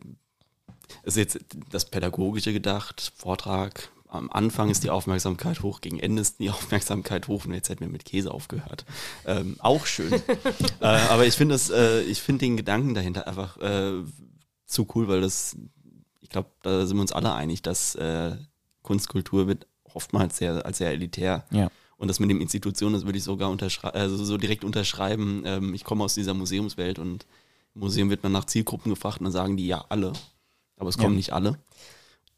es ist jetzt das Pädagogische gedacht, Vortrag, am Anfang ist die Aufmerksamkeit hoch, gegen Ende ist die Aufmerksamkeit hoch und jetzt hätten wir mit Käse aufgehört. Ähm, auch schön. äh, aber ich finde das, äh, ich finde den Gedanken dahinter einfach äh, zu cool, weil das, ich glaube, da sind wir uns alle einig, dass äh, Kunstkultur wird oftmals sehr, als sehr elitär. Ja. Und das mit dem Institution, das würde ich sogar unterschreiben, also so direkt unterschreiben. Ähm, ich komme aus dieser Museumswelt und im Museum wird man nach Zielgruppen gefragt und dann sagen die ja alle. Aber es kommen Ja. nicht alle.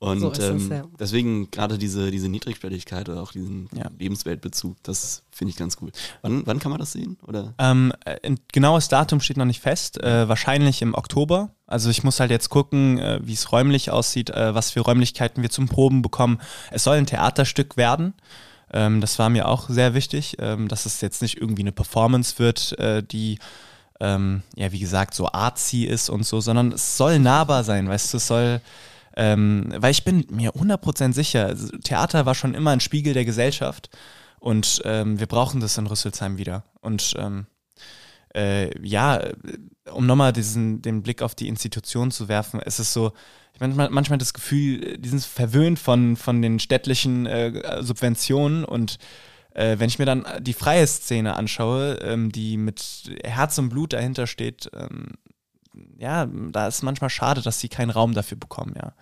Und So ist es, ähm, ja. deswegen gerade diese, diese Niedrigschwelligkeit oder auch diesen Ja. Lebensweltbezug, das finde ich ganz cool. Wann, wann kann man das sehen? Oder? Ähm, ein genaues Datum steht noch nicht fest, äh, wahrscheinlich im Oktober. Also ich muss halt jetzt gucken, äh, wie es räumlich aussieht, äh, was für Räumlichkeiten wir zum Proben bekommen. Es soll ein Theaterstück werden. Ähm, das war mir auch sehr wichtig, ähm, dass es jetzt nicht irgendwie eine Performance wird, äh, die ähm, ja wie gesagt so artsy ist und so, sondern es soll nahbar sein, weißt du, es soll ähm, weil ich bin mir 100% sicher, also Theater war schon immer ein Spiegel der Gesellschaft und ähm, wir brauchen das in Rüsselsheim wieder. Und ähm, äh, ja, um nochmal diesen den Blick auf die Institution zu werfen, es ist so, ich meine manchmal, manchmal das Gefühl, die sind verwöhnt von, von den städtlichen äh, Subventionen und äh, wenn ich mir dann die freie Szene anschaue, ähm, die mit Herz und Blut dahinter steht, ähm, ja, da ist manchmal schade, dass sie keinen Raum dafür bekommen, ja.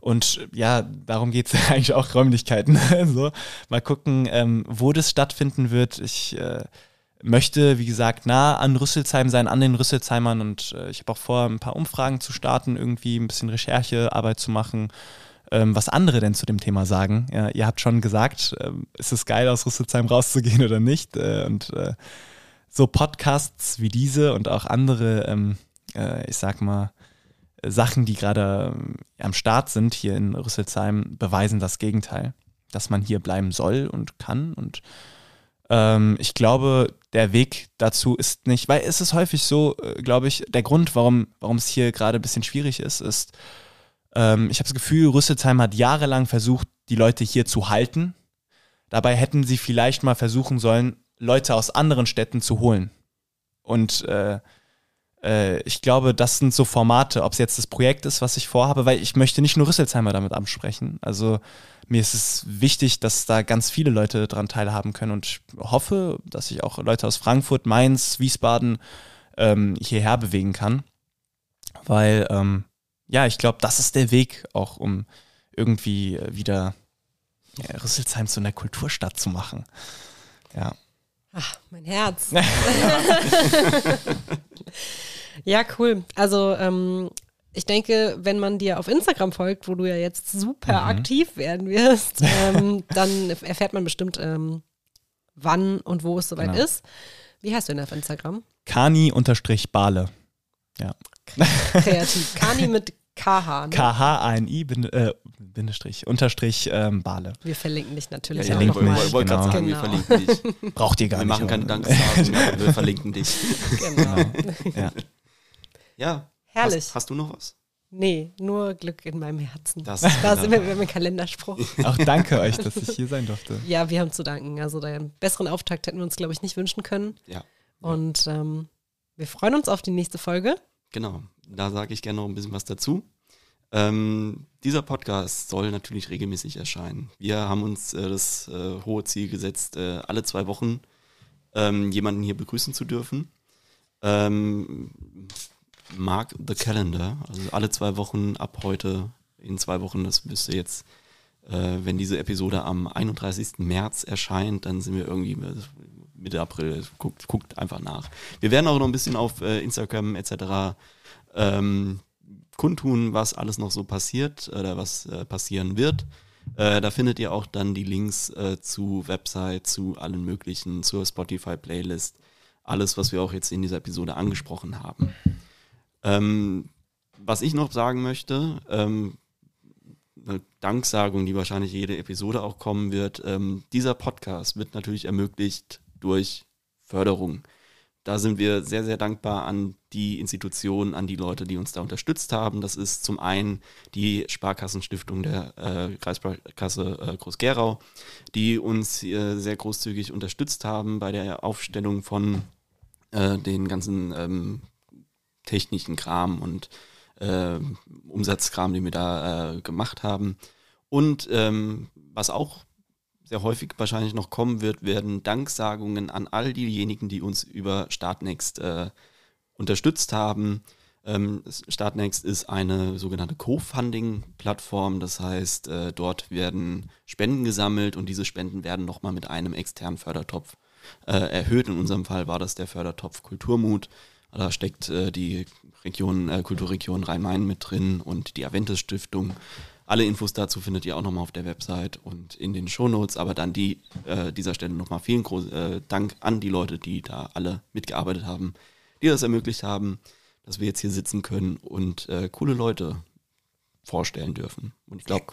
Und ja, darum geht es eigentlich auch Räumlichkeiten. so, mal gucken, ähm, wo das stattfinden wird. Ich äh, möchte, wie gesagt, nah an Rüsselsheim sein, an den Rüsselsheimern und äh, ich habe auch vor, ein paar Umfragen zu starten, irgendwie ein bisschen Recherchearbeit zu machen, ähm, was andere denn zu dem Thema sagen. Ja, ihr habt schon gesagt, ähm, ist es geil, aus Rüsselsheim rauszugehen oder nicht? Äh, und äh, so Podcasts wie diese und auch andere, ähm, äh, ich sag mal, Sachen, die gerade ähm, am Start sind hier in Rüsselsheim, beweisen das Gegenteil, dass man hier bleiben soll und kann. Und ähm, ich glaube, der Weg dazu ist nicht, weil es ist häufig so, äh, glaube ich, der Grund, warum, warum es hier gerade ein bisschen schwierig ist, ist, ähm, ich habe das Gefühl, Rüsselsheim hat jahrelang versucht, die Leute hier zu halten. Dabei hätten sie vielleicht mal versuchen sollen, Leute aus anderen Städten zu holen. Und äh, äh, ich glaube, das sind so Formate, ob es jetzt das Projekt ist, was ich vorhabe, weil ich möchte nicht nur Rüsselsheimer damit ansprechen. Also mir ist es wichtig, dass da ganz viele Leute dran teilhaben können und ich hoffe, dass ich auch Leute aus Frankfurt, Mainz, Wiesbaden ähm, hierher bewegen kann. Weil, ähm, ja, ich glaube, das ist der Weg auch, um irgendwie äh, wieder ja, Rüsselsheim zu einer Kulturstadt zu machen. Ja. Ach, mein Herz. ja, cool. Also ähm, ich denke, wenn man dir auf Instagram folgt, wo du ja jetzt super Mhm. aktiv werden wirst, ähm, dann erfährt man bestimmt, ähm, wann und wo es soweit Genau. ist. Wie heißt du denn auf Instagram? Kani-Bale. Ja. Kreativ. Kani mit KH. Ne? K-H-A-N-I bin, äh, Bindestrich, Unterstrich ähm, Bale. Wir verlinken dich natürlich Ja, auch nochmal. wollte gerade genau. sagen, wir Genau. verlinken dich. Braucht ihr gar wir nicht. machen keine aber wir verlinken dich. Genau. Ja. Ja. Herrlich. Hast, hast du noch was? Nee, nur Glück in meinem Herzen. Das, Da sind wir beim Kalenderspruch. Auch danke euch, dass ich hier sein durfte. Ja, wir haben zu danken. Also einen besseren Auftakt hätten wir uns, glaube ich, nicht wünschen können. Ja. Und ähm, wir freuen uns auf die nächste Folge. Genau, da sage ich gerne noch ein bisschen was dazu. Ähm, dieser Podcast soll natürlich regelmäßig erscheinen. Wir haben uns äh, das äh, hohe Ziel gesetzt, äh, alle zwei Wochen ähm, jemanden hier begrüßen zu dürfen. Ähm, mark the calendar, also alle zwei Wochen ab heute, in zwei Wochen, das müsste jetzt, äh, wenn diese Episode am 31. März erscheint, dann sind wir irgendwie äh, Mitte April, guckt, guckt einfach nach. Wir werden auch noch ein bisschen auf äh, Instagram etc. Ähm, kundtun, was alles noch so passiert oder was äh, passieren wird. Äh, da findet ihr auch dann die Links äh, zu Website, zu allen möglichen, zur Spotify-Playlist, alles, was wir auch jetzt in dieser Episode angesprochen haben. Ähm, was ich noch sagen möchte, ähm, eine Danksagung, die wahrscheinlich jede Episode auch kommen wird. Ähm, dieser Podcast wird natürlich ermöglicht durch Förderung. Da sind wir sehr, sehr dankbar an die Institutionen, an die Leute, die uns da unterstützt haben. Das ist zum einen die Sparkassenstiftung der äh, Kreissparkasse äh, Groß-Gerau, die uns äh, sehr großzügig unterstützt haben bei der Aufstellung von äh, den ganzen ähm, technischen Kram und äh, Umsatzkram, den wir da äh, gemacht haben. Und ähm, was auch sehr häufig wahrscheinlich noch kommen wird, werden Danksagungen an all diejenigen, die uns über Startnext äh, unterstützt haben. Ähm, Startnext ist eine sogenannte Co-Funding-Plattform, das heißt, äh, dort werden Spenden gesammelt und diese Spenden werden nochmal mit einem externen Fördertopf äh, erhöht. In unserem Fall war das der Fördertopf Kulturmut. Da steckt äh, die Region, äh, Kulturregion Rhein-Main mit drin und die Aventis Stiftung. Alle Infos dazu findet ihr auch nochmal auf der Website und in den Shownotes. Aber dann die, äh, dieser Stelle nochmal vielen großen äh, Dank an die Leute, die da alle mitgearbeitet haben, die das ermöglicht haben, dass wir jetzt hier sitzen können und äh, coole Leute vorstellen dürfen. Und ich glaube,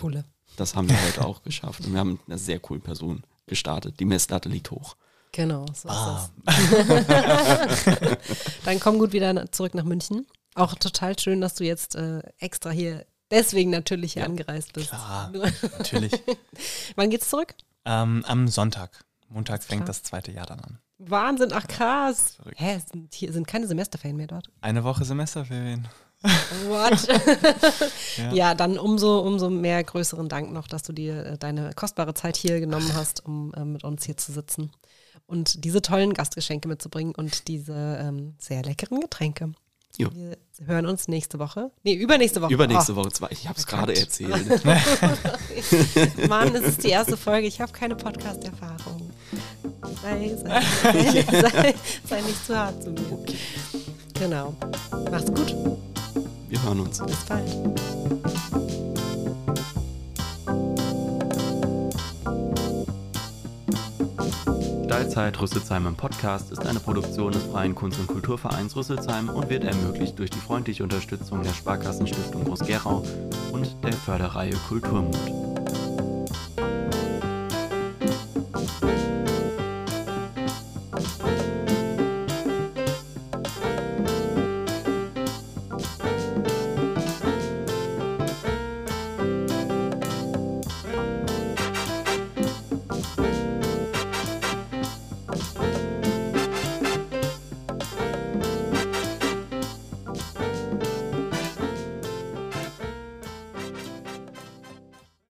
das haben wir heute auch geschafft. Und wir haben eine sehr coole Person gestartet. Die Messlatte liegt hoch. Genau, so ah. ist das. Dann komm gut wieder zurück nach München. Auch total schön, dass du jetzt äh, extra hier deswegen natürlich hier ja, angereist bist. Klar, natürlich. Wann geht's zurück? Ähm, am Sonntag. Montag fängt das zweite Jahr dann an. Wahnsinn, ach krass. Hä, sind, hier sind keine Semesterferien mehr dort? Eine Woche Semesterferien. What? ja. ja. dann umso, umso mehr größeren Dank noch, dass du dir äh, deine kostbare Zeit hier genommen hast, um äh, mit uns hier zu sitzen und diese tollen Gastgeschenke mitzubringen und diese ähm, sehr leckeren Getränke. Jo. Wir hören uns nächste Woche. Nee, übernächste Woche. Übernächste oh. Woche zwei. Ich habe es gerade erzählt. Mann, es ist die erste Folge. Ich habe keine Podcast-Erfahrung. Sei, sei, sei, sei, nicht zu hart zu mir. Okay. Genau. Mach's gut. Wir hören uns. Bis bald. Steilzeit Rüsselsheim im Podcast ist eine Produktion des Freien Kunst- und Kulturvereins Rüsselsheim und wird ermöglicht durch die freundliche Unterstützung der Sparkassenstiftung Groß-Gerau und der Förderreihe Kulturmut.